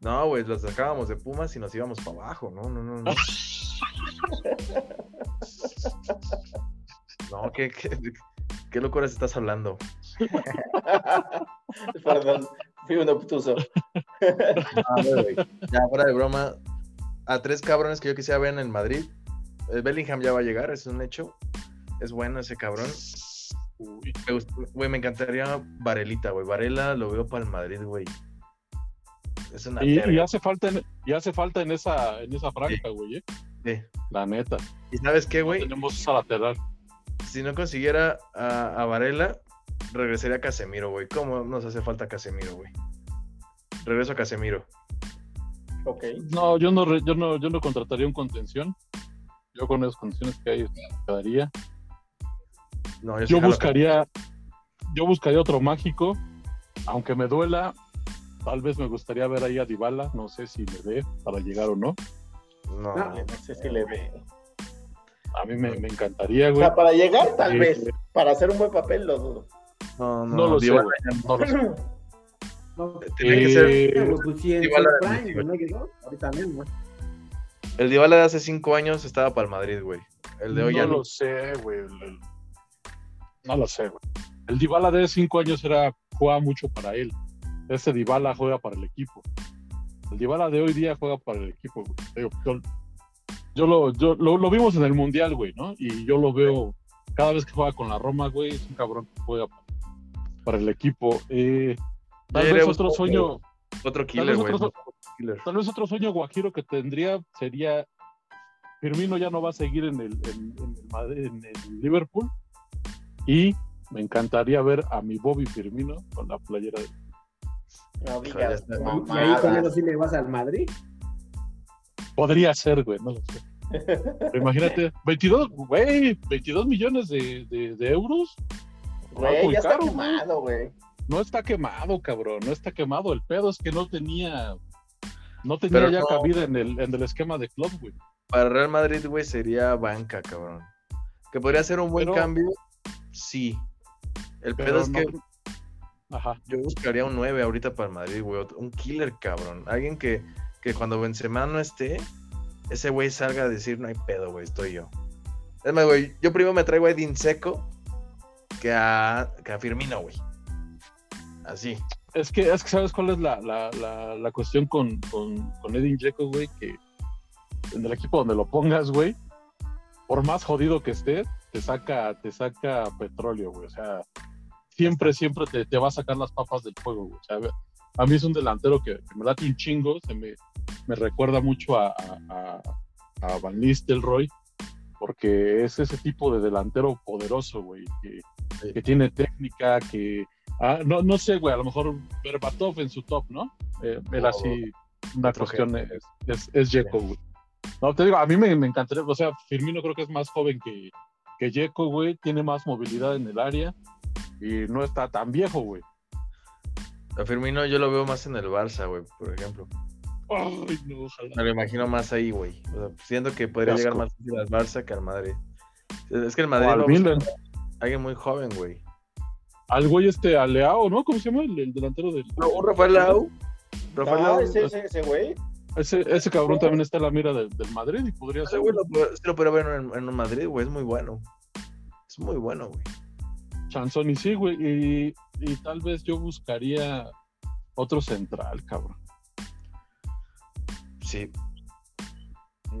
Speaker 5: No, güey, los sacábamos de Pumas y nos íbamos para abajo. No, no, no, no. No, ¿qué, qué, qué locuras estás hablando?
Speaker 1: Perdón, fui un obtuso.
Speaker 5: Ya, fuera de broma. A tres cabrones que yo quisiera ver en el Madrid. El Bellingham ya va a llegar, es un hecho. Es bueno ese cabrón.
Speaker 3: Uy,
Speaker 5: Me Güey, me encantaría Varelita, güey. Varela lo veo para el Madrid, güey. Es una
Speaker 3: Y, y hace falta en, y hace falta en esa, en esa franja, güey, eh.
Speaker 5: Sí.
Speaker 3: La neta.
Speaker 5: ¿Y sabes qué, güey?
Speaker 3: Tenemos esa lateral.
Speaker 5: Si no consiguiera a, a Varela, regresaría a Casemiro, güey. ¿Cómo nos hace falta Casemiro, güey? Regreso a Casemiro.
Speaker 1: Ok.
Speaker 3: No, yo no, yo no, yo no contrataría un contención. Yo con las condiciones que hay me quedaría.
Speaker 5: No, yo,
Speaker 3: Yo buscaría, yo buscaría otro mágico, aunque me duela. Tal vez me gustaría ver ahí a Dybala, no sé si le dé para llegar o no.
Speaker 5: No,
Speaker 4: No.
Speaker 1: No sé si le ve.
Speaker 3: A mí me, me encantaría,
Speaker 1: O
Speaker 3: güey.
Speaker 1: sea, para llegar, tal
Speaker 3: Sí,
Speaker 1: vez.
Speaker 3: güey.
Speaker 1: Para hacer un buen papel, lo dudo.
Speaker 5: no, no,
Speaker 3: No lo sé,
Speaker 5: Dybala
Speaker 3: no lo sé.
Speaker 4: No,
Speaker 5: Tiene que ser
Speaker 3: Eh,
Speaker 4: pues sí,
Speaker 5: Dybala
Speaker 4: prime,
Speaker 5: 18.
Speaker 4: ¿no llegó? Ahorita mismo.
Speaker 5: El Dybala de hace cinco años estaba para el Madrid, güey. El de hoy
Speaker 3: no
Speaker 5: ya
Speaker 3: lo sé, güey. No lo sé, güey. El Dybala de cinco años era juega mucho para él. Ese Dybala juega para el equipo. El Dybala de hoy día juega para el equipo, güey. Yo, yo lo, yo, lo, lo vimos en el Mundial, güey, ¿no? Y yo lo veo cada vez que juega con la Roma, güey, es un cabrón que juega para, para el equipo. Eh, tal vez otro sueño,
Speaker 5: Otro killer, güey.
Speaker 3: otro,
Speaker 5: Killer.
Speaker 3: Tal vez otro sueño guajiro que tendría sería Firmino ya no va a seguir en el, en, en el Madrid- en el Liverpool y me encantaría ver a mi Bobby Firmino con la playera de
Speaker 1: No digas.
Speaker 4: Y ahí con eso sí le vas al Madrid.
Speaker 3: podría ser güey no lo sé Pero imagínate 22 güey 22 millones de, de- de euros
Speaker 1: Güey, ya está
Speaker 3: caro,
Speaker 1: quemado, güey.
Speaker 3: no está quemado cabrón no está quemado el pedo es que no tenía no tenía
Speaker 5: Pero
Speaker 3: ya
Speaker 5: no.
Speaker 3: cabida en el, en el esquema de club güey
Speaker 5: Para Real Madrid, güey, sería banca, cabrón. Que podría ser un buen
Speaker 3: Pero-
Speaker 5: cambio, sí. El pedo es
Speaker 3: no-
Speaker 5: que
Speaker 3: ajá
Speaker 5: yo buscaría un 9 ahorita para el Madrid, güey. Un killer, cabrón. Alguien que, que cuando Benzema no esté, ese güey salga a decir, no hay pedo, güey, estoy yo. Es más, güey, yo primero me traigo a Edin Seco que a, que a Firmino, güey. Así.
Speaker 3: Es que, es que sabes cuál es la, la, la, la cuestión con, con, con Edin Dzeko, güey, que en el equipo donde lo pongas, güey, por más jodido que esté, te saca, te saca petróleo, güey. O sea, siempre, siempre te, te va a sacar las papas del fuego, güey. O sea, a mí es un delantero que, que me late un chingo, se me, me recuerda mucho a, a, Van Nistelrooy, porque es ese tipo de delantero poderoso, güey, que,
Speaker 5: Sí.
Speaker 3: que tiene técnica, que... ah, no, no sé, güey, a lo mejor Berbatov en su top, ¿no? Eh, era
Speaker 5: O
Speaker 3: así, una cuestión es, es, es Dzeko, güey. No, te digo, a mí me, me encantaría, o sea, Firmino creo que es más joven que, que Dzeko, güey, tiene más movilidad en el área y no está tan viejo, güey.
Speaker 5: A Firmino yo lo veo más en el Barça, güey, por ejemplo.
Speaker 3: Ay, no, ojalá.
Speaker 5: Me lo imagino más ahí, güey. O sea, siento que podría llegar más fácil al Barça que al Madrid. Es que el
Speaker 3: O
Speaker 5: Madrid
Speaker 3: al
Speaker 5: lo busca
Speaker 3: Milan.
Speaker 5: alguien muy joven, güey.
Speaker 3: Al güey este Aleao, ¿no? ¿Cómo se llama? El, el delantero del.
Speaker 5: No, un Rafael Lau. Rafael
Speaker 1: Ah,
Speaker 5: Lau.
Speaker 1: ese, ese, ese güey.
Speaker 3: Ese, ese cabrón también está en la mira del, del Madrid y podría
Speaker 5: Ese
Speaker 3: ser.
Speaker 5: güey lo, podría ver en, en un Madrid, güey. Es muy bueno. Es muy bueno, güey.
Speaker 3: Chanzón y sí, güey. Y, y tal vez yo buscaría otro central, cabrón.
Speaker 5: Sí.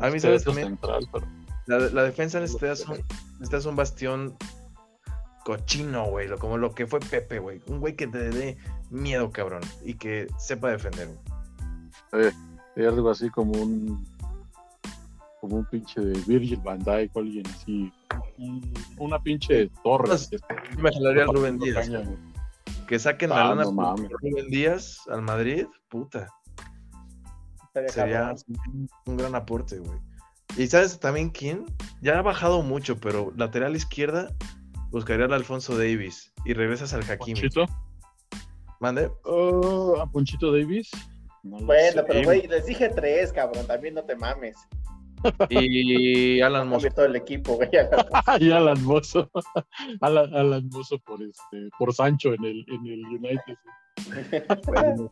Speaker 5: A mí, ¿sabes también?
Speaker 3: central, pero.
Speaker 5: La, la defensa necesitas un, necesitas un bastión cochino, güey. lo- Como lo que fue Pepe, güey. Un güey que te dé miedo, cabrón. Y que sepa defender, güey.
Speaker 3: Y algo así como un. Como un pinche de Virgil van Dijk o alguien así. un- una pinche torre.
Speaker 5: Pues,
Speaker 3: que-
Speaker 5: Yo me jalaría a Rubén Díaz.
Speaker 3: Caña.
Speaker 5: Que saquen
Speaker 3: Ah,
Speaker 5: la lana
Speaker 3: no.
Speaker 5: Rubén Díaz al Madrid, puta.
Speaker 1: Estaría
Speaker 5: Sería un gran aporte, güey. Y sabes también quién? Ya ha bajado mucho, pero lateral izquierda buscaría al Alfonso Davis y regresas al Hakimi.
Speaker 3: Ponchito.
Speaker 5: Mande.
Speaker 3: Oh, a Ponchito Davis. No
Speaker 1: Bueno,
Speaker 3: sé,
Speaker 1: pero güey, les dije tres, cabrón. También no te mames.
Speaker 5: Y Alan.
Speaker 1: Cambió todo el equipo, güey.
Speaker 3: y Alan Mozo. Alan, Alan Mozo por este, por Sancho en el, en el United.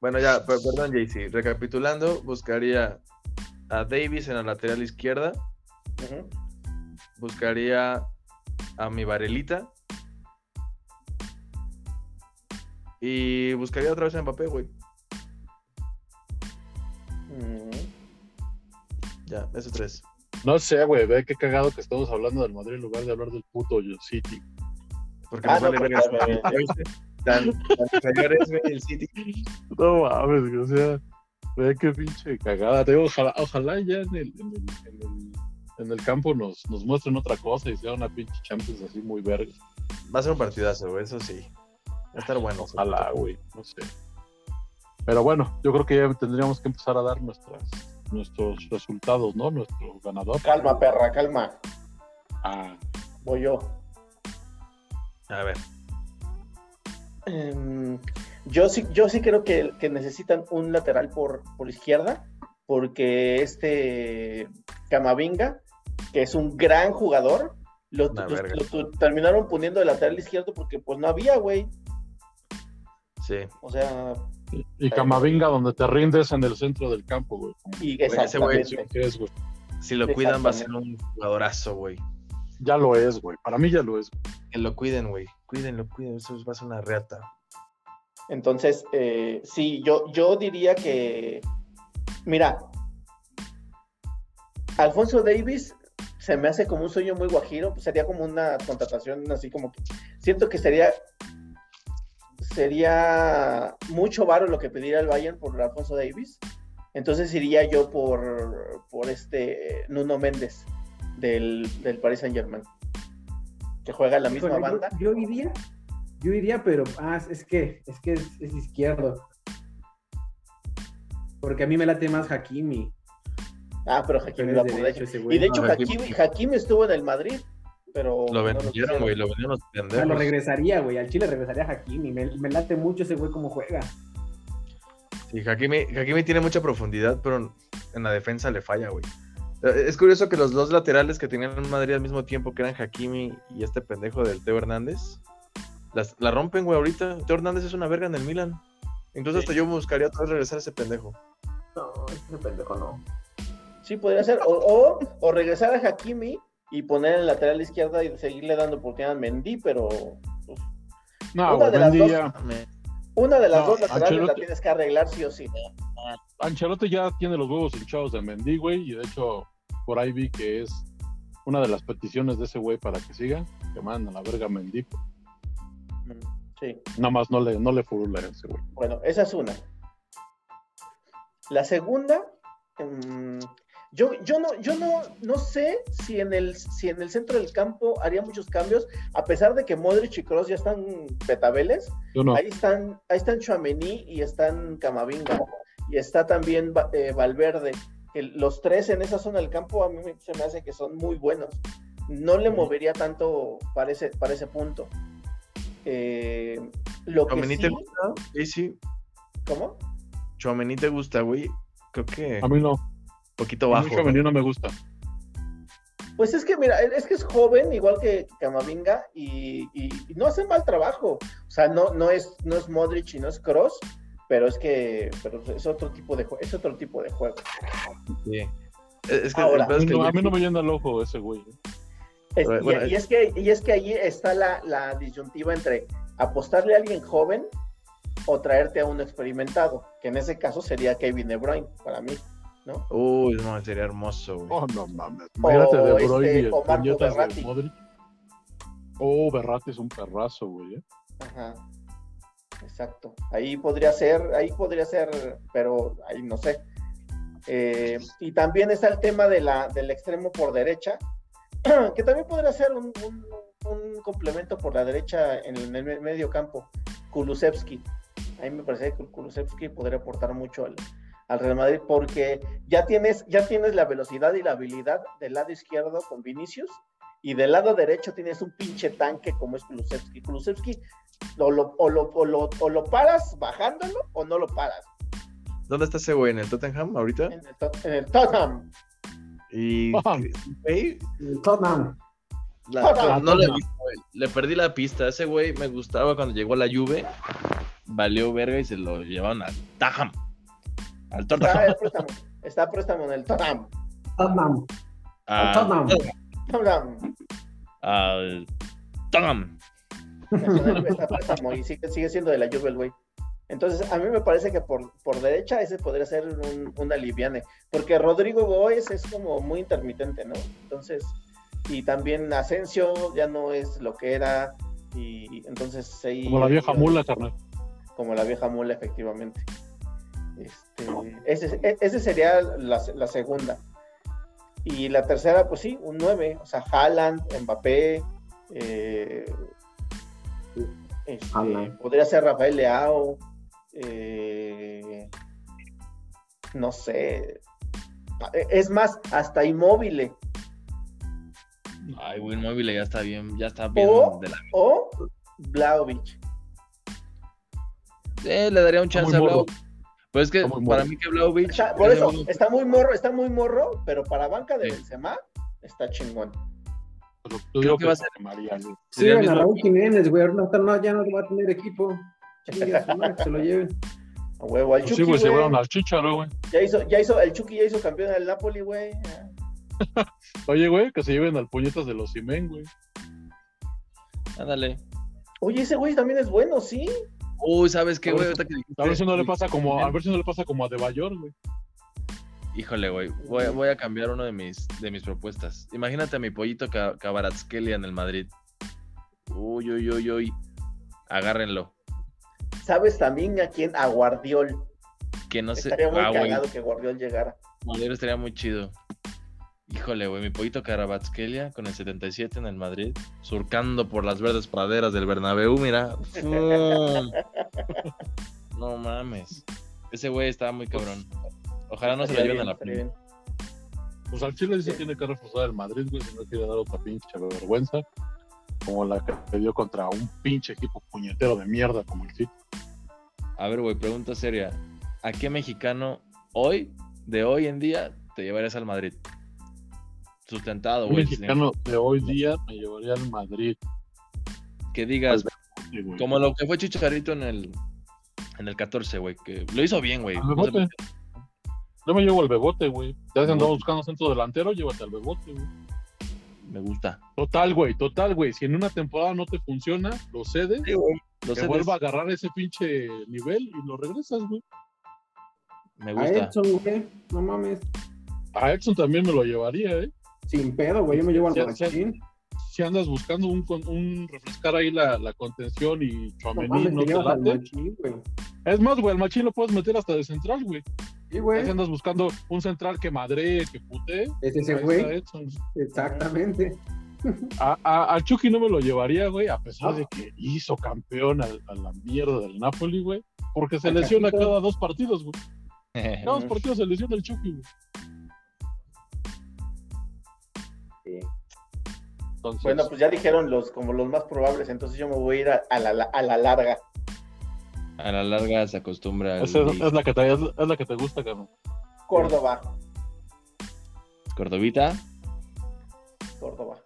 Speaker 5: Bueno, ya, per- perdón, JC. Recapitulando, buscaría a Davis en la lateral izquierda.
Speaker 1: Ujú.
Speaker 5: Buscaría a mi Varelita. Y buscaría otra vez a Mbappé, güey. Ya, esos tres.
Speaker 3: No sé, güey, ve qué cagado que estamos hablando del Madrid en lugar de hablar del puto City.
Speaker 5: Porque
Speaker 1: Ah,
Speaker 5: nos
Speaker 1: no,
Speaker 5: vale verga inferiores, güey, el City.
Speaker 3: No mames, güey, o sea, ve qué pinche cagada. Te digo, ojalá, ojalá ya en el, en el, en el, en el campo nos, nos muestren otra cosa y sea una pinche Champions así muy verga.
Speaker 5: Va a ser un partidazo, güey, eso sí. Va a estar bueno.
Speaker 3: Ojalá, güey, no sé. Pero bueno, yo creo que ya tendríamos que empezar a dar nuestras, nuestros resultados, ¿no? Nuestro ganador.
Speaker 1: Calma, perra, calma.
Speaker 3: Ah,
Speaker 1: Voy yo.
Speaker 5: A ver.
Speaker 1: Em, yo sí, yo sí creo que, que necesitan un lateral por, por izquierda, porque este Camavinga, que es un gran jugador, lo, tu- terminaron poniendo de lateral izquierdo porque pues no había, güey.
Speaker 5: Sí.
Speaker 1: O sea,
Speaker 3: y, y Camavinga donde te rindes en el centro del campo, güey.
Speaker 1: y
Speaker 5: ese güey es
Speaker 1: exactamente.
Speaker 3: que es, güey.
Speaker 5: Si lo cuidan, va a ser un jugadorazo, güey.
Speaker 3: Ya lo es, güey. Para mí ya lo es. güey.
Speaker 5: Que lo cuiden, güey. Cuídenlo, cuiden. Eso va a ser una reata.
Speaker 1: Entonces, eh, sí, yo, yo diría que, mira, Alfonso Davis se me hace como un sueño muy guajiro, pues sería como una contratación así como que, siento que sería, sería mucho varo lo que pediría el Bayern por Alfonso Davis, entonces iría yo por, por este Nuno Méndez del, del Paris Saint Germain, que juega en la misma
Speaker 4: Híjole, yo-
Speaker 1: banda.
Speaker 4: Yo, iría, yo iría, pero ah, es que es que es, es izquierdo. Porque a mí me late más Hakimi.
Speaker 1: Ah, pero va
Speaker 4: es
Speaker 1: por
Speaker 4: derecho
Speaker 1: derecho.
Speaker 4: ese güey.
Speaker 1: Y de hecho,
Speaker 5: No, Hakimi-
Speaker 1: Hakimi, Hakimi estuvo en el Madrid, pero.
Speaker 5: Lo vendieron, güey. Lo vendieron los
Speaker 4: Ah, lo
Speaker 5: pendejos.
Speaker 4: regresaría, güey. Al Chile regresaría Hakimi. Me, me late mucho ese güey como juega.
Speaker 5: Sí, Hakimi, Hakimi tiene mucha profundidad, pero en la defensa le falla, güey. Eh, Es curioso que los dos laterales que tenían en Madrid al mismo tiempo, que eran Hakimi y este pendejo del Teo Hernández, las, la rompen, güey, ahorita. Teo Hernández es una verga en el Milan. Incluso hasta yo buscaría otra vez regresar a ese pendejo.
Speaker 4: No, ese pendejo no.
Speaker 1: Sí, podría ser. O, o, o regresar a Hakimi y poner en el lateral izquierda y seguirle dando oportunidad a Mendy, pero pues,
Speaker 3: No,
Speaker 1: Una de las dos- una de las
Speaker 3: No,
Speaker 1: dos laterales la tienes que arreglar sí o sí.
Speaker 3: Ancelotti ya tiene los huevos hinchados de Mendy, güey, y de hecho por ahí vi que es una de las peticiones de ese güey para que siga, que manden a la verga a Mendy.
Speaker 1: Sí.
Speaker 3: Nada más no le, no le furula a ese güey.
Speaker 1: Bueno, esa es una. La segunda, mm, yo, yo, no, yo no, no sé si en, el, si en el centro del campo haría muchos cambios, a pesar de que Modric y Kroos ya están betabeles.
Speaker 3: Yo no.
Speaker 1: Ahí están, ahí están Chouameni y están Camavinga. Y está también eh, Valverde. Que los tres en esa zona del campo a mí me- se me hace que son muy buenos. No le movería tanto para ese, para ese punto. Eh, lo que
Speaker 5: ¿Chouameni
Speaker 1: sí,
Speaker 5: te gusta? Sí, sí.
Speaker 1: ¿Cómo?
Speaker 5: Chouameni te gusta, güey. Creo que
Speaker 3: A mí no.
Speaker 5: Poquito
Speaker 3: A mí
Speaker 5: bajo.
Speaker 3: Chouameni no me gusta.
Speaker 1: Pues es que, mira, es que es joven, igual que Camavinga, y, y- y no hace mal trabajo. O sea, no, no, es, no es Modric y no es Cross, pero es que pero es otro tipo de, es otro tipo de juego.
Speaker 5: Sí. Es que
Speaker 1: Ahora,
Speaker 3: A
Speaker 5: es
Speaker 3: mí,
Speaker 5: que
Speaker 3: no,
Speaker 5: el
Speaker 3: a mí no
Speaker 5: güey-
Speaker 3: me llena el ojo ese güey. ¿eh?
Speaker 1: Es- y,
Speaker 5: bueno,
Speaker 1: y es que, y es que allí está la, la disyuntiva entre apostarle a alguien joven o traerte a uno experimentado, que en ese caso sería Kevin De Bruyne, para mí, ¿no?
Speaker 5: Uy, no, sería hermoso, güey.
Speaker 3: Oh, no mames. Imagínate de Bruyne
Speaker 1: este,
Speaker 3: y
Speaker 1: o Marco
Speaker 3: puñetas de. Modric. Oh, Berratti es un perrazo, güey. ¿eh?
Speaker 1: Ajá. Exacto. Ahí podría ser, ahí podría ser, pero ahí no sé. Eh, y también está el tema de la, del extremo por derecha, que también podría ser un, un- un complemento por la derecha en el me- medio campo. Kulusevski. A mí me parece que Kulusevski podría aportar mucho al, al Real Madrid porque ya tienes, ya tienes la velocidad y la habilidad del lado izquierdo con Vinicius y del lado derecho tienes un pinche tanque como es Kulusevski. Kulusevski o lo, o lo, o lo, o lo paras bajándolo o no lo paras.
Speaker 5: ¿Dónde está ese güey? ¿En el Tottenham ahorita?
Speaker 1: En el, Tot- en el Tottenham.
Speaker 5: Y.
Speaker 3: Ajá.
Speaker 5: güey,
Speaker 4: Tottenham.
Speaker 5: la-
Speaker 1: Tottenham.
Speaker 5: no le, le perdí la pista. Ese güey me gustaba cuando llegó a la Juve. Valió verga y se lo llevaron al Tottenham. Al
Speaker 1: Está
Speaker 5: Tottenham.
Speaker 1: el préstamo. Está a préstamo en el Tottenham.
Speaker 4: Tottenham.
Speaker 5: Al
Speaker 4: Tottenham.
Speaker 1: Tottenham.
Speaker 5: Al Tottenham.
Speaker 1: Está está préstamo y sigue, sigue siendo de la Juve el güey. Entonces, a mí me parece que por, por derecha ese podría ser un, un aliviane, porque Rodrigo Goes es como muy intermitente, ¿no? Entonces, y también Asensio ya no es lo que era, y entonces ahí...
Speaker 3: Como la vieja mula, carnal.
Speaker 1: Como la vieja mula, efectivamente. Este, ese, e- ese sería la, la segunda. Y la tercera, pues sí, un 9. O sea, Haaland, Mbappé. eh, este,
Speaker 4: Haaland.
Speaker 1: podría ser Rafael Leao. eh, no sé. Es más, hasta inmóvil.
Speaker 5: Ay, güey, móvil ya está bien. Ya está bien.
Speaker 1: O,
Speaker 5: de la-
Speaker 1: o Blaovic.
Speaker 5: Eh, le daría un chance a. Blau. Pues es que para
Speaker 3: morro.
Speaker 5: mí que Blaovic.
Speaker 1: Está- por
Speaker 5: es
Speaker 1: eso,
Speaker 5: un-
Speaker 1: está muy morro, está muy morro, pero para banca de
Speaker 5: Sí.
Speaker 1: Benzema está chingón.
Speaker 5: Creo
Speaker 3: digo
Speaker 5: que va a ser-
Speaker 3: María,
Speaker 4: Siguen a Raúl Jiménez, güey. ahorita no, ya no va a tener equipo. Que se lo lleven.
Speaker 1: A huevo, al
Speaker 3: Pues sí,
Speaker 1: Chucky,
Speaker 3: güey, se llevaron al Chicharo, güey.
Speaker 1: Ya hizo, ya hizo, el Chucky ya hizo campeón del Napoli, güey.
Speaker 3: Oye, güey, que se lleven al puñetas de los Simen, güey.
Speaker 5: Ándale.
Speaker 1: Oye, ese güey también es bueno, sí.
Speaker 5: Uy, ¿sabes qué,
Speaker 3: A
Speaker 5: güey?
Speaker 3: A ver si no le pasa como, a ver si no le pasa como a De Bayor, güey.
Speaker 5: Híjole, güey. Voy, voy a cambiar una de mis, de mis propuestas. Imagínate a mi pollito Ca- Cabaratskelia en el Madrid. Uy, uy, uy, uy. Agárrenlo.
Speaker 1: ¿Sabes también a quién? A Guardiol.
Speaker 5: Que no sé.
Speaker 1: Estaría muy
Speaker 5: Ah,
Speaker 1: que Guardiol llegara.
Speaker 5: Madrid estaría muy chido. Híjole, güey. Mi pollito Carabatskelia con el 77 en el Madrid. Surcando por las verdes praderas del Bernabéu, mira. No mames. Ese güey estaba muy cabrón. Ojalá no se lo lleven a la
Speaker 1: bien.
Speaker 3: Pues al Chile sí se tiene que reforzar el Madrid, güey, si no quiere dar otra pinche vergüenza. Como la que dio contra un pinche equipo puñetero de mierda como el City.
Speaker 5: A ver, güey, pregunta seria. ¿A qué mexicano hoy, de hoy en día, te llevarías al Madrid? Sustentado, güey.
Speaker 3: mexicano de hoy día me llevaría al Madrid.
Speaker 5: Que digas,
Speaker 3: Sí, güey.
Speaker 5: como lo que fue Chicharito en el, en el 14, güey, que lo hizo bien, güey. No.
Speaker 3: Yo me llevo al Bebote, güey. Ya se andaba buscando centro delantero, llévate al Bebote, güey.
Speaker 5: me gusta.
Speaker 3: Total, güey, total, güey. Si en una temporada no te funciona, lo cedes,
Speaker 5: Lo
Speaker 3: que
Speaker 5: sé,
Speaker 3: vuelva a agarrar ese pinche nivel y lo regresas, güey.
Speaker 5: me
Speaker 4: A
Speaker 5: gusta.
Speaker 4: Edson, güey. No mames.
Speaker 3: A Edson también me lo llevaría, ¿eh?
Speaker 4: Sin pedo, güey. Yo me llevo al machín.
Speaker 3: Si andas buscando un, con- un refrescar ahí la, la contención y
Speaker 4: mames,
Speaker 3: no
Speaker 4: te
Speaker 3: late. Es más, güey, el machín lo puedes meter hasta de central, güey.
Speaker 4: Sí, güey.
Speaker 3: Si andas buscando un central que madre, que pute.
Speaker 4: Es ese güey. Exactamente.
Speaker 3: A, a- al Chucky no me lo llevaría, güey, a pesar
Speaker 4: No.
Speaker 3: de que hizo campeón al- a, la mierda del Napoli, güey. Porque se lesiona cada dos partidos, güey. Cada dos partidos se lesiona el Chucky, güey.
Speaker 4: Sí.
Speaker 3: Entonces,
Speaker 1: Bueno, pues ya dijeron los como los más probables, entonces yo me voy a ir a, a la, a la larga.
Speaker 5: A la larga se acostumbra al
Speaker 3: es, es la que te, es, es la que te gusta, cabrón.
Speaker 1: Córdoba,
Speaker 5: Cordovita.
Speaker 1: Córdoba.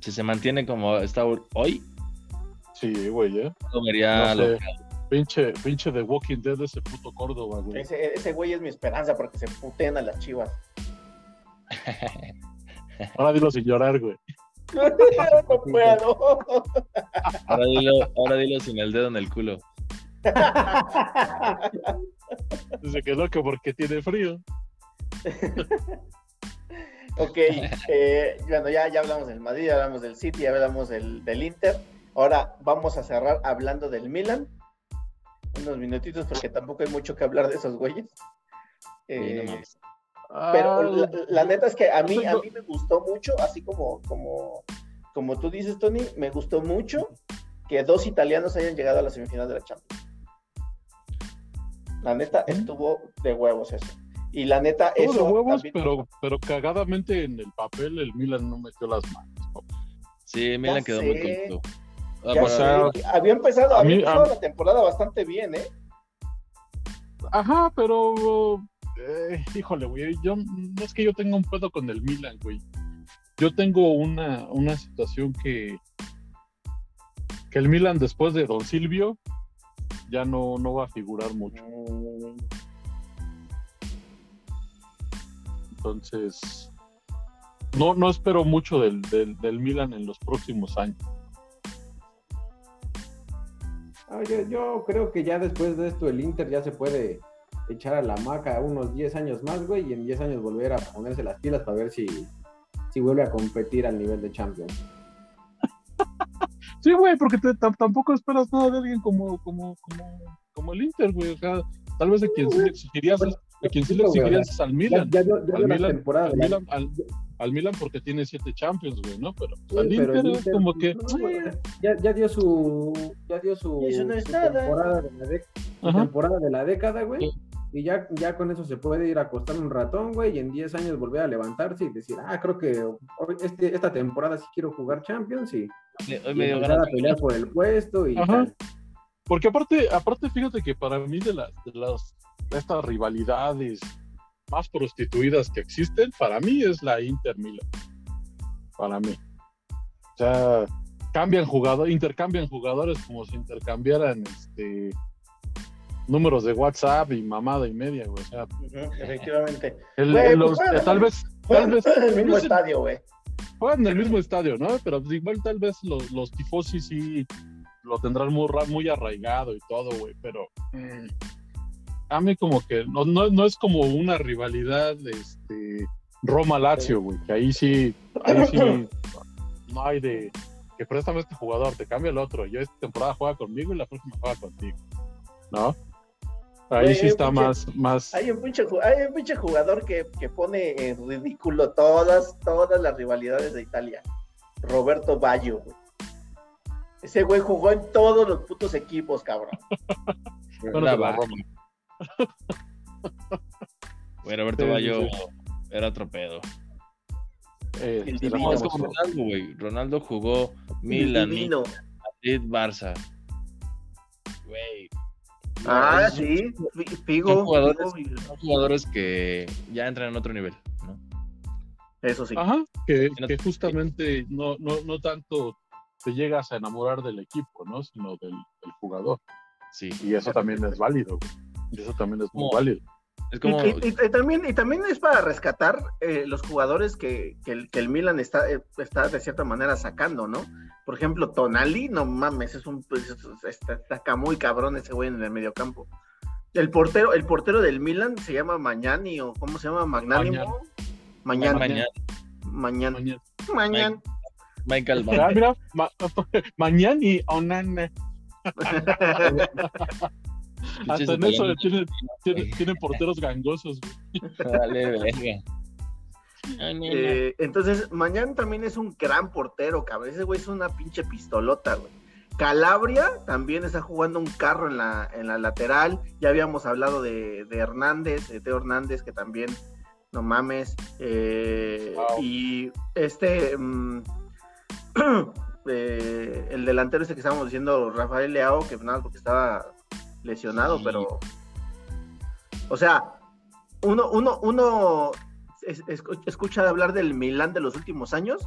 Speaker 5: Si se mantiene como está hoy,
Speaker 3: Sí, güey, ¿eh?
Speaker 5: comería
Speaker 3: No sé.
Speaker 5: lo
Speaker 3: Pinche, pinche de Walking Dead ese puto Córdoba, güey.
Speaker 1: Ese, ese güey es mi esperanza porque se putean a las chivas.
Speaker 3: Ahora dilo sin llorar, güey.
Speaker 1: no puedo.
Speaker 5: Ahora dilo, ahora dilo sin el dedo en el culo.
Speaker 3: Dice que no, que porque tiene frío.
Speaker 1: ok, eh, bueno, ya, ya hablamos del Madrid, ya hablamos del City, ya hablamos del, del Inter. Ahora vamos a cerrar hablando del Milan. Unos minutitos porque tampoco hay mucho que hablar de esos güeyes.
Speaker 5: Sí, no
Speaker 1: Eh. Pero
Speaker 3: Ah,
Speaker 1: la, la neta es que a mí, a mí me gustó mucho, así como, como, como tú dices, Tony, me gustó mucho que dos italianos hayan llegado a la semifinal de la Champions. La neta estuvo de huevos eso. Y la neta,
Speaker 3: Estuvo
Speaker 1: eso
Speaker 3: de huevos,
Speaker 1: también-
Speaker 3: pero, pero cagadamente en el papel el Milan no metió las manos.
Speaker 5: Sí, Milan quedó muy contento. Ah,
Speaker 3: o sea,
Speaker 1: había empezado,
Speaker 3: a
Speaker 1: había
Speaker 3: mí-
Speaker 1: empezado
Speaker 3: a-
Speaker 1: la temporada bastante bien, ¿eh?
Speaker 3: Ajá, pero. Eh, híjole, güey. Yo, no es que yo tenga un pedo con el Milan, güey. Yo tengo una, una situación que. Que el Milan después de Don Silvio ya no, no va a figurar mucho. Entonces. No, no espero mucho del, del, del Milan en los próximos años.
Speaker 4: Ah, yo creo que ya después de esto el Inter ya se puede echar a la maca unos 10 años más, güey, y en 10 años volver a ponerse las pilas para ver si, si vuelve a competir al nivel de Champions.
Speaker 3: Sí, güey, porque te- tam- tampoco esperas nada de alguien como, como, como, como el Inter, güey. O sea, tal vez a quien sí le exigirías, es- a quien sí le exigirías es al Milan.
Speaker 4: ya dio, ya
Speaker 3: Al Milan,
Speaker 4: temporada.
Speaker 3: al
Speaker 4: de la-
Speaker 3: Milan, al, al Milan porque tiene siete Champions, güey, ¿no? Pero
Speaker 4: Sí,
Speaker 3: al
Speaker 4: pero
Speaker 3: Inter es como que.
Speaker 4: no, güey, ya, ya dio su ya dio su,
Speaker 1: no
Speaker 4: temporada de la, su
Speaker 3: Ajá.
Speaker 4: temporada de la década, güey.
Speaker 3: Sí.
Speaker 4: Y ya, ya con eso se puede ir a acostar un ratón, güey, y en 10 años volver a levantarse y decir, ah, creo que hoy- este, esta temporada sí quiero jugar Champions y,
Speaker 5: Hoy
Speaker 4: y
Speaker 5: me dio
Speaker 4: empezar
Speaker 5: ganas
Speaker 4: a pelear por el puesto y
Speaker 3: Ajá.
Speaker 4: tal.
Speaker 3: Porque aparte, aparte, fíjate que para mí de las, de las de estas rivalidades más prostituidas que existen, para mí es la Inter Milan. Para mí. O sea, cambian jugadores, intercambian jugadores como si intercambiaran este números de WhatsApp y mamada y media, güey. O sea,
Speaker 1: efectivamente.
Speaker 3: el-
Speaker 1: pues,
Speaker 3: los- tal vez, tal vez
Speaker 1: en el mismo
Speaker 3: no sé,
Speaker 1: estadio, güey.
Speaker 3: juegan en el mismo estadio, ¿no? Pero pues, igual tal vez los, los tifosi sí lo tendrán muy, muy arraigado y todo, güey, pero mm, a mí como que no, no, no es como una rivalidad este, Roma-Lazio, güey, que ahí sí, ahí sí no hay de que préstame este jugador, te cambia el otro, yo esta temporada juega conmigo y la próxima juega contigo, ¿no? Ahí sí está más, más,
Speaker 1: Hay un pinche, ju- hay un pinche jugador que, que pone en ridículo todas, todas las rivalidades de Italia. Roberto Baggio, güey. Ese güey jugó en todos los putos equipos, cabrón.
Speaker 3: bueno.
Speaker 5: Güey, Roberto
Speaker 3: Sí, sí,
Speaker 5: Bayo
Speaker 3: sí.
Speaker 5: era otro pedo.
Speaker 3: Eh,
Speaker 1: El divino.
Speaker 5: No, es como Ronaldo, güey. Ronaldo jugó Milan,
Speaker 1: Divino.
Speaker 5: Madrid, Barça. Güey.
Speaker 1: Ah, sí.
Speaker 5: Son
Speaker 1: Figo.
Speaker 5: jugadores,
Speaker 1: Figo,
Speaker 5: son jugadores que ya entran en otro nivel, ¿no?
Speaker 1: Eso sí.
Speaker 3: Ajá, que, justamente no, no, no tanto te llegas a enamorar del equipo, ¿no? Sino del, del jugador.
Speaker 5: Sí.
Speaker 3: Y eso también es válido. Y eso también es muy válido.
Speaker 5: Es
Speaker 1: Y,
Speaker 5: como.
Speaker 1: y- y- y también, y también es para rescatar eh, los jugadores que, que el, que el Milan está, eh, está de cierta manera sacando, ¿no? Por ejemplo, Tonali, no mames, es un pues, es- está, está muy cabrón ese güey en el mediocampo. El portero, el portero del Milan se llama Mañani o cómo se llama Magnánimo. Mañana.
Speaker 5: Mañana.
Speaker 1: Mañana.
Speaker 3: Mañana.
Speaker 1: Mañana.
Speaker 5: Michael
Speaker 3: Ah, mira, ma- mañana y Onana. Hasta en eso tienen, tienen, tienen porteros gangosos.
Speaker 5: Dale, verga.
Speaker 1: Eh, entonces, mañana también es un gran portero, cabrón. Ese güey es una pinche pistolota, güey. Calabria también está jugando un carro en la, en la lateral. Ya habíamos hablado de, de Hernández, de Teo Hernández, que también, no mames. Eh,
Speaker 3: Wow.
Speaker 1: Y este, mm, eh, el delantero este que estábamos diciendo, Rafael Leao, que nada, porque estaba lesionado,
Speaker 5: Sí.
Speaker 1: pero. O sea, uno, uno, uno es- escu- escucha de hablar del Milán de los últimos años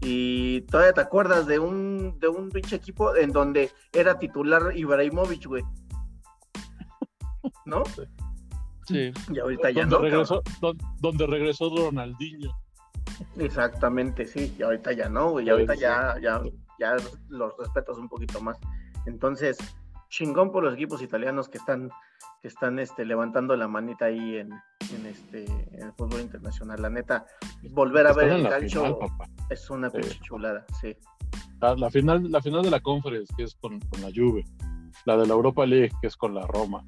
Speaker 1: y todavía te acuerdas de un de un pinche equipo en donde era titular Ibrahimovic, güey. ¿No?
Speaker 5: Sí.
Speaker 1: Y ahorita ya
Speaker 3: Donde
Speaker 1: no.
Speaker 3: regresó, don- donde regresó Ronaldinho.
Speaker 1: Exactamente, sí. Y ahorita ya no, güey. Y ahorita ya, ya, ya los respetas un poquito más. Entonces, chingón por los equipos italianos que están que están este, levantando la manita ahí en, en este en el fútbol internacional. La neta, volver a
Speaker 3: Están
Speaker 1: ver el
Speaker 3: la
Speaker 1: calcio
Speaker 3: final,
Speaker 1: es una
Speaker 3: Sí.
Speaker 1: pinche chulada, sí.
Speaker 3: La, la final, la final de la Conference, que es con, con la Juve. La de la Europa League, que es con la Roma.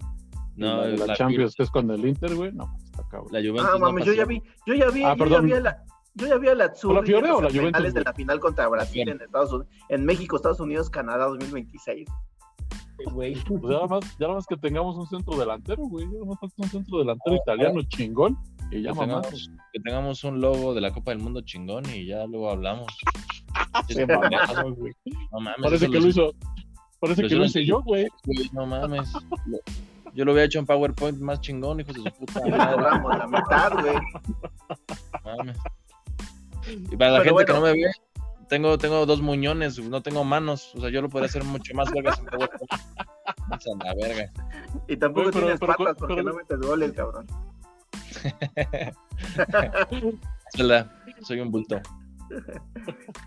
Speaker 5: No,
Speaker 3: la de la,
Speaker 5: la-
Speaker 3: Champions, que es con el Inter, güey. No, está cabrón.
Speaker 5: La Juventus.
Speaker 1: Ah,
Speaker 5: no
Speaker 1: mames, yo
Speaker 5: pasó.
Speaker 1: ya vi, yo ya vi,
Speaker 3: Ah,
Speaker 1: yo ya vi a la, yo ya vi a la Azzurri
Speaker 3: ¿O la Fiore
Speaker 1: en
Speaker 3: o la
Speaker 1: las
Speaker 3: Juventus,
Speaker 1: finales de la final contra Brasil en Estados Unidos, en México, Estados Unidos, Canadá 2026.
Speaker 4: Güey.
Speaker 3: Pues ya nada, más, ya nada más que tengamos un centro delantero, güey. Ya nada más falta un centro delantero italiano chingón. Y ya
Speaker 5: Que tengamos, que tengamos un logo de la Copa del Mundo chingón y ya luego hablamos.
Speaker 3: Qué mamado, güey.
Speaker 5: No mames.
Speaker 3: Parece que lo hizo. Parece que lo hice yo, güey.
Speaker 5: No mames. Yo lo había hecho en PowerPoint más chingón, hijos de su puta madre.
Speaker 1: la mitad, güey.
Speaker 5: mames. Y para la
Speaker 1: Pero
Speaker 5: gente que no me ve, tengo, tengo dos muñones, no tengo manos. O sea, yo lo podría hacer mucho más vergas en PowerPoint. Vamos a la verga.
Speaker 1: Y tampoco
Speaker 3: Güey, pero-
Speaker 1: tienes
Speaker 3: pero-
Speaker 1: patas porque
Speaker 3: pero-
Speaker 1: no metes goles, cabrón.
Speaker 5: Es verdad, soy un bulto.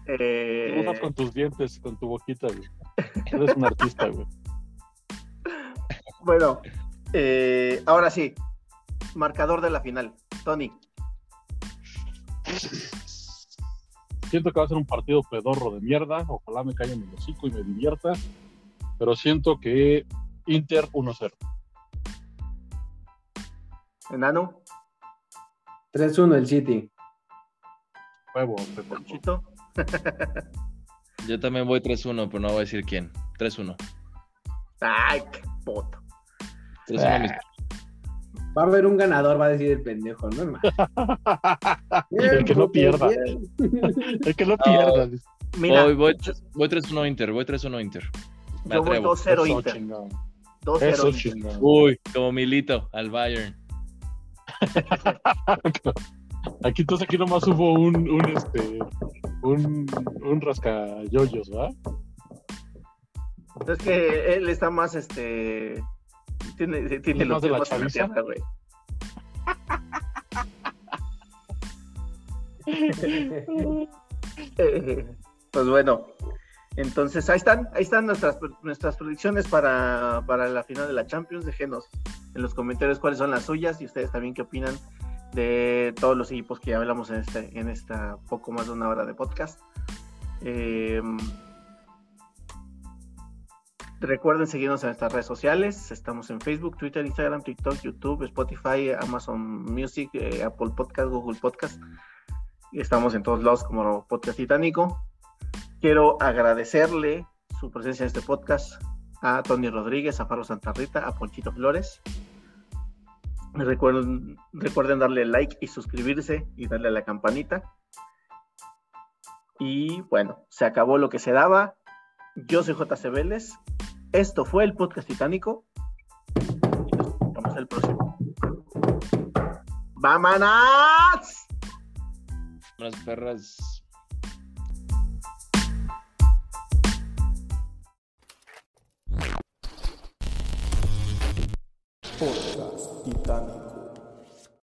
Speaker 1: Eh,
Speaker 3: Dibujas con tus dientes, con tu boquita, güey. Eres un artista, güey.
Speaker 1: bueno, eh, ahora sí, marcador de la final. Tony,
Speaker 3: Siento que va a ser un partido pedorro de mierda. Ojalá me caiga en el hocico y me divierta. Pero siento que Inter 1-0.
Speaker 1: Enano,
Speaker 4: 3-1 el City.
Speaker 3: Huevo, Pepe.
Speaker 1: Chito,
Speaker 5: Yo también voy 3-1, pero no voy a decir quién. 3-1.
Speaker 1: ay, qué puto.
Speaker 5: 3-1 mis-
Speaker 4: Va a haber un ganador, va a decir el pendejo, ¿no?
Speaker 3: El que no pierda. Es que no pierdas.
Speaker 1: Mira,
Speaker 5: Voy, voy, voy 3-1 Inter, voy 3-1 Inter. Me
Speaker 1: yo voy
Speaker 5: atrevo.
Speaker 1: 2-0 Inter.
Speaker 3: chingón.
Speaker 1: 2-0
Speaker 3: Eso
Speaker 1: Inter.
Speaker 3: chingón.
Speaker 5: Uy, como Milito, al Bayern.
Speaker 3: Aquí entonces aquí nomás hubo un, un este un, un rascayoyos, ¿verdad?
Speaker 1: Es que él está más, este, tiene, tiene
Speaker 3: ¿Es
Speaker 1: los
Speaker 3: de la chaviza?
Speaker 1: güey. Pues bueno, entonces ahí están, ahí están nuestras, nuestras predicciones para, para la final de la Champions. Déjenos en los comentarios cuáles son las suyas y ustedes también qué opinan de todos los equipos que ya hablamos en este, en esta poco más de una hora de podcast. Eh, recuerden seguirnos en nuestras redes sociales. Estamos en Facebook, Twitter, Instagram, TikTok, YouTube, Spotify, Amazon Music, eh, Apple Podcast, Google Podcast. Y estamos en todos lados como Podcast Titánico. Quiero agradecerle su presencia en este podcast a Tony Rodríguez, a Faro Santa Rita, a Ponchito Flores. Recuerden, recuerden darle like y suscribirse y darle a la campanita. Y bueno, se acabó lo que se daba. Yo soy JC Vélez. Esto fue el podcast titánico. Y nos vemos el próximo. ¡Vámonos!
Speaker 5: Unas perras.
Speaker 6: Podcast Titánico.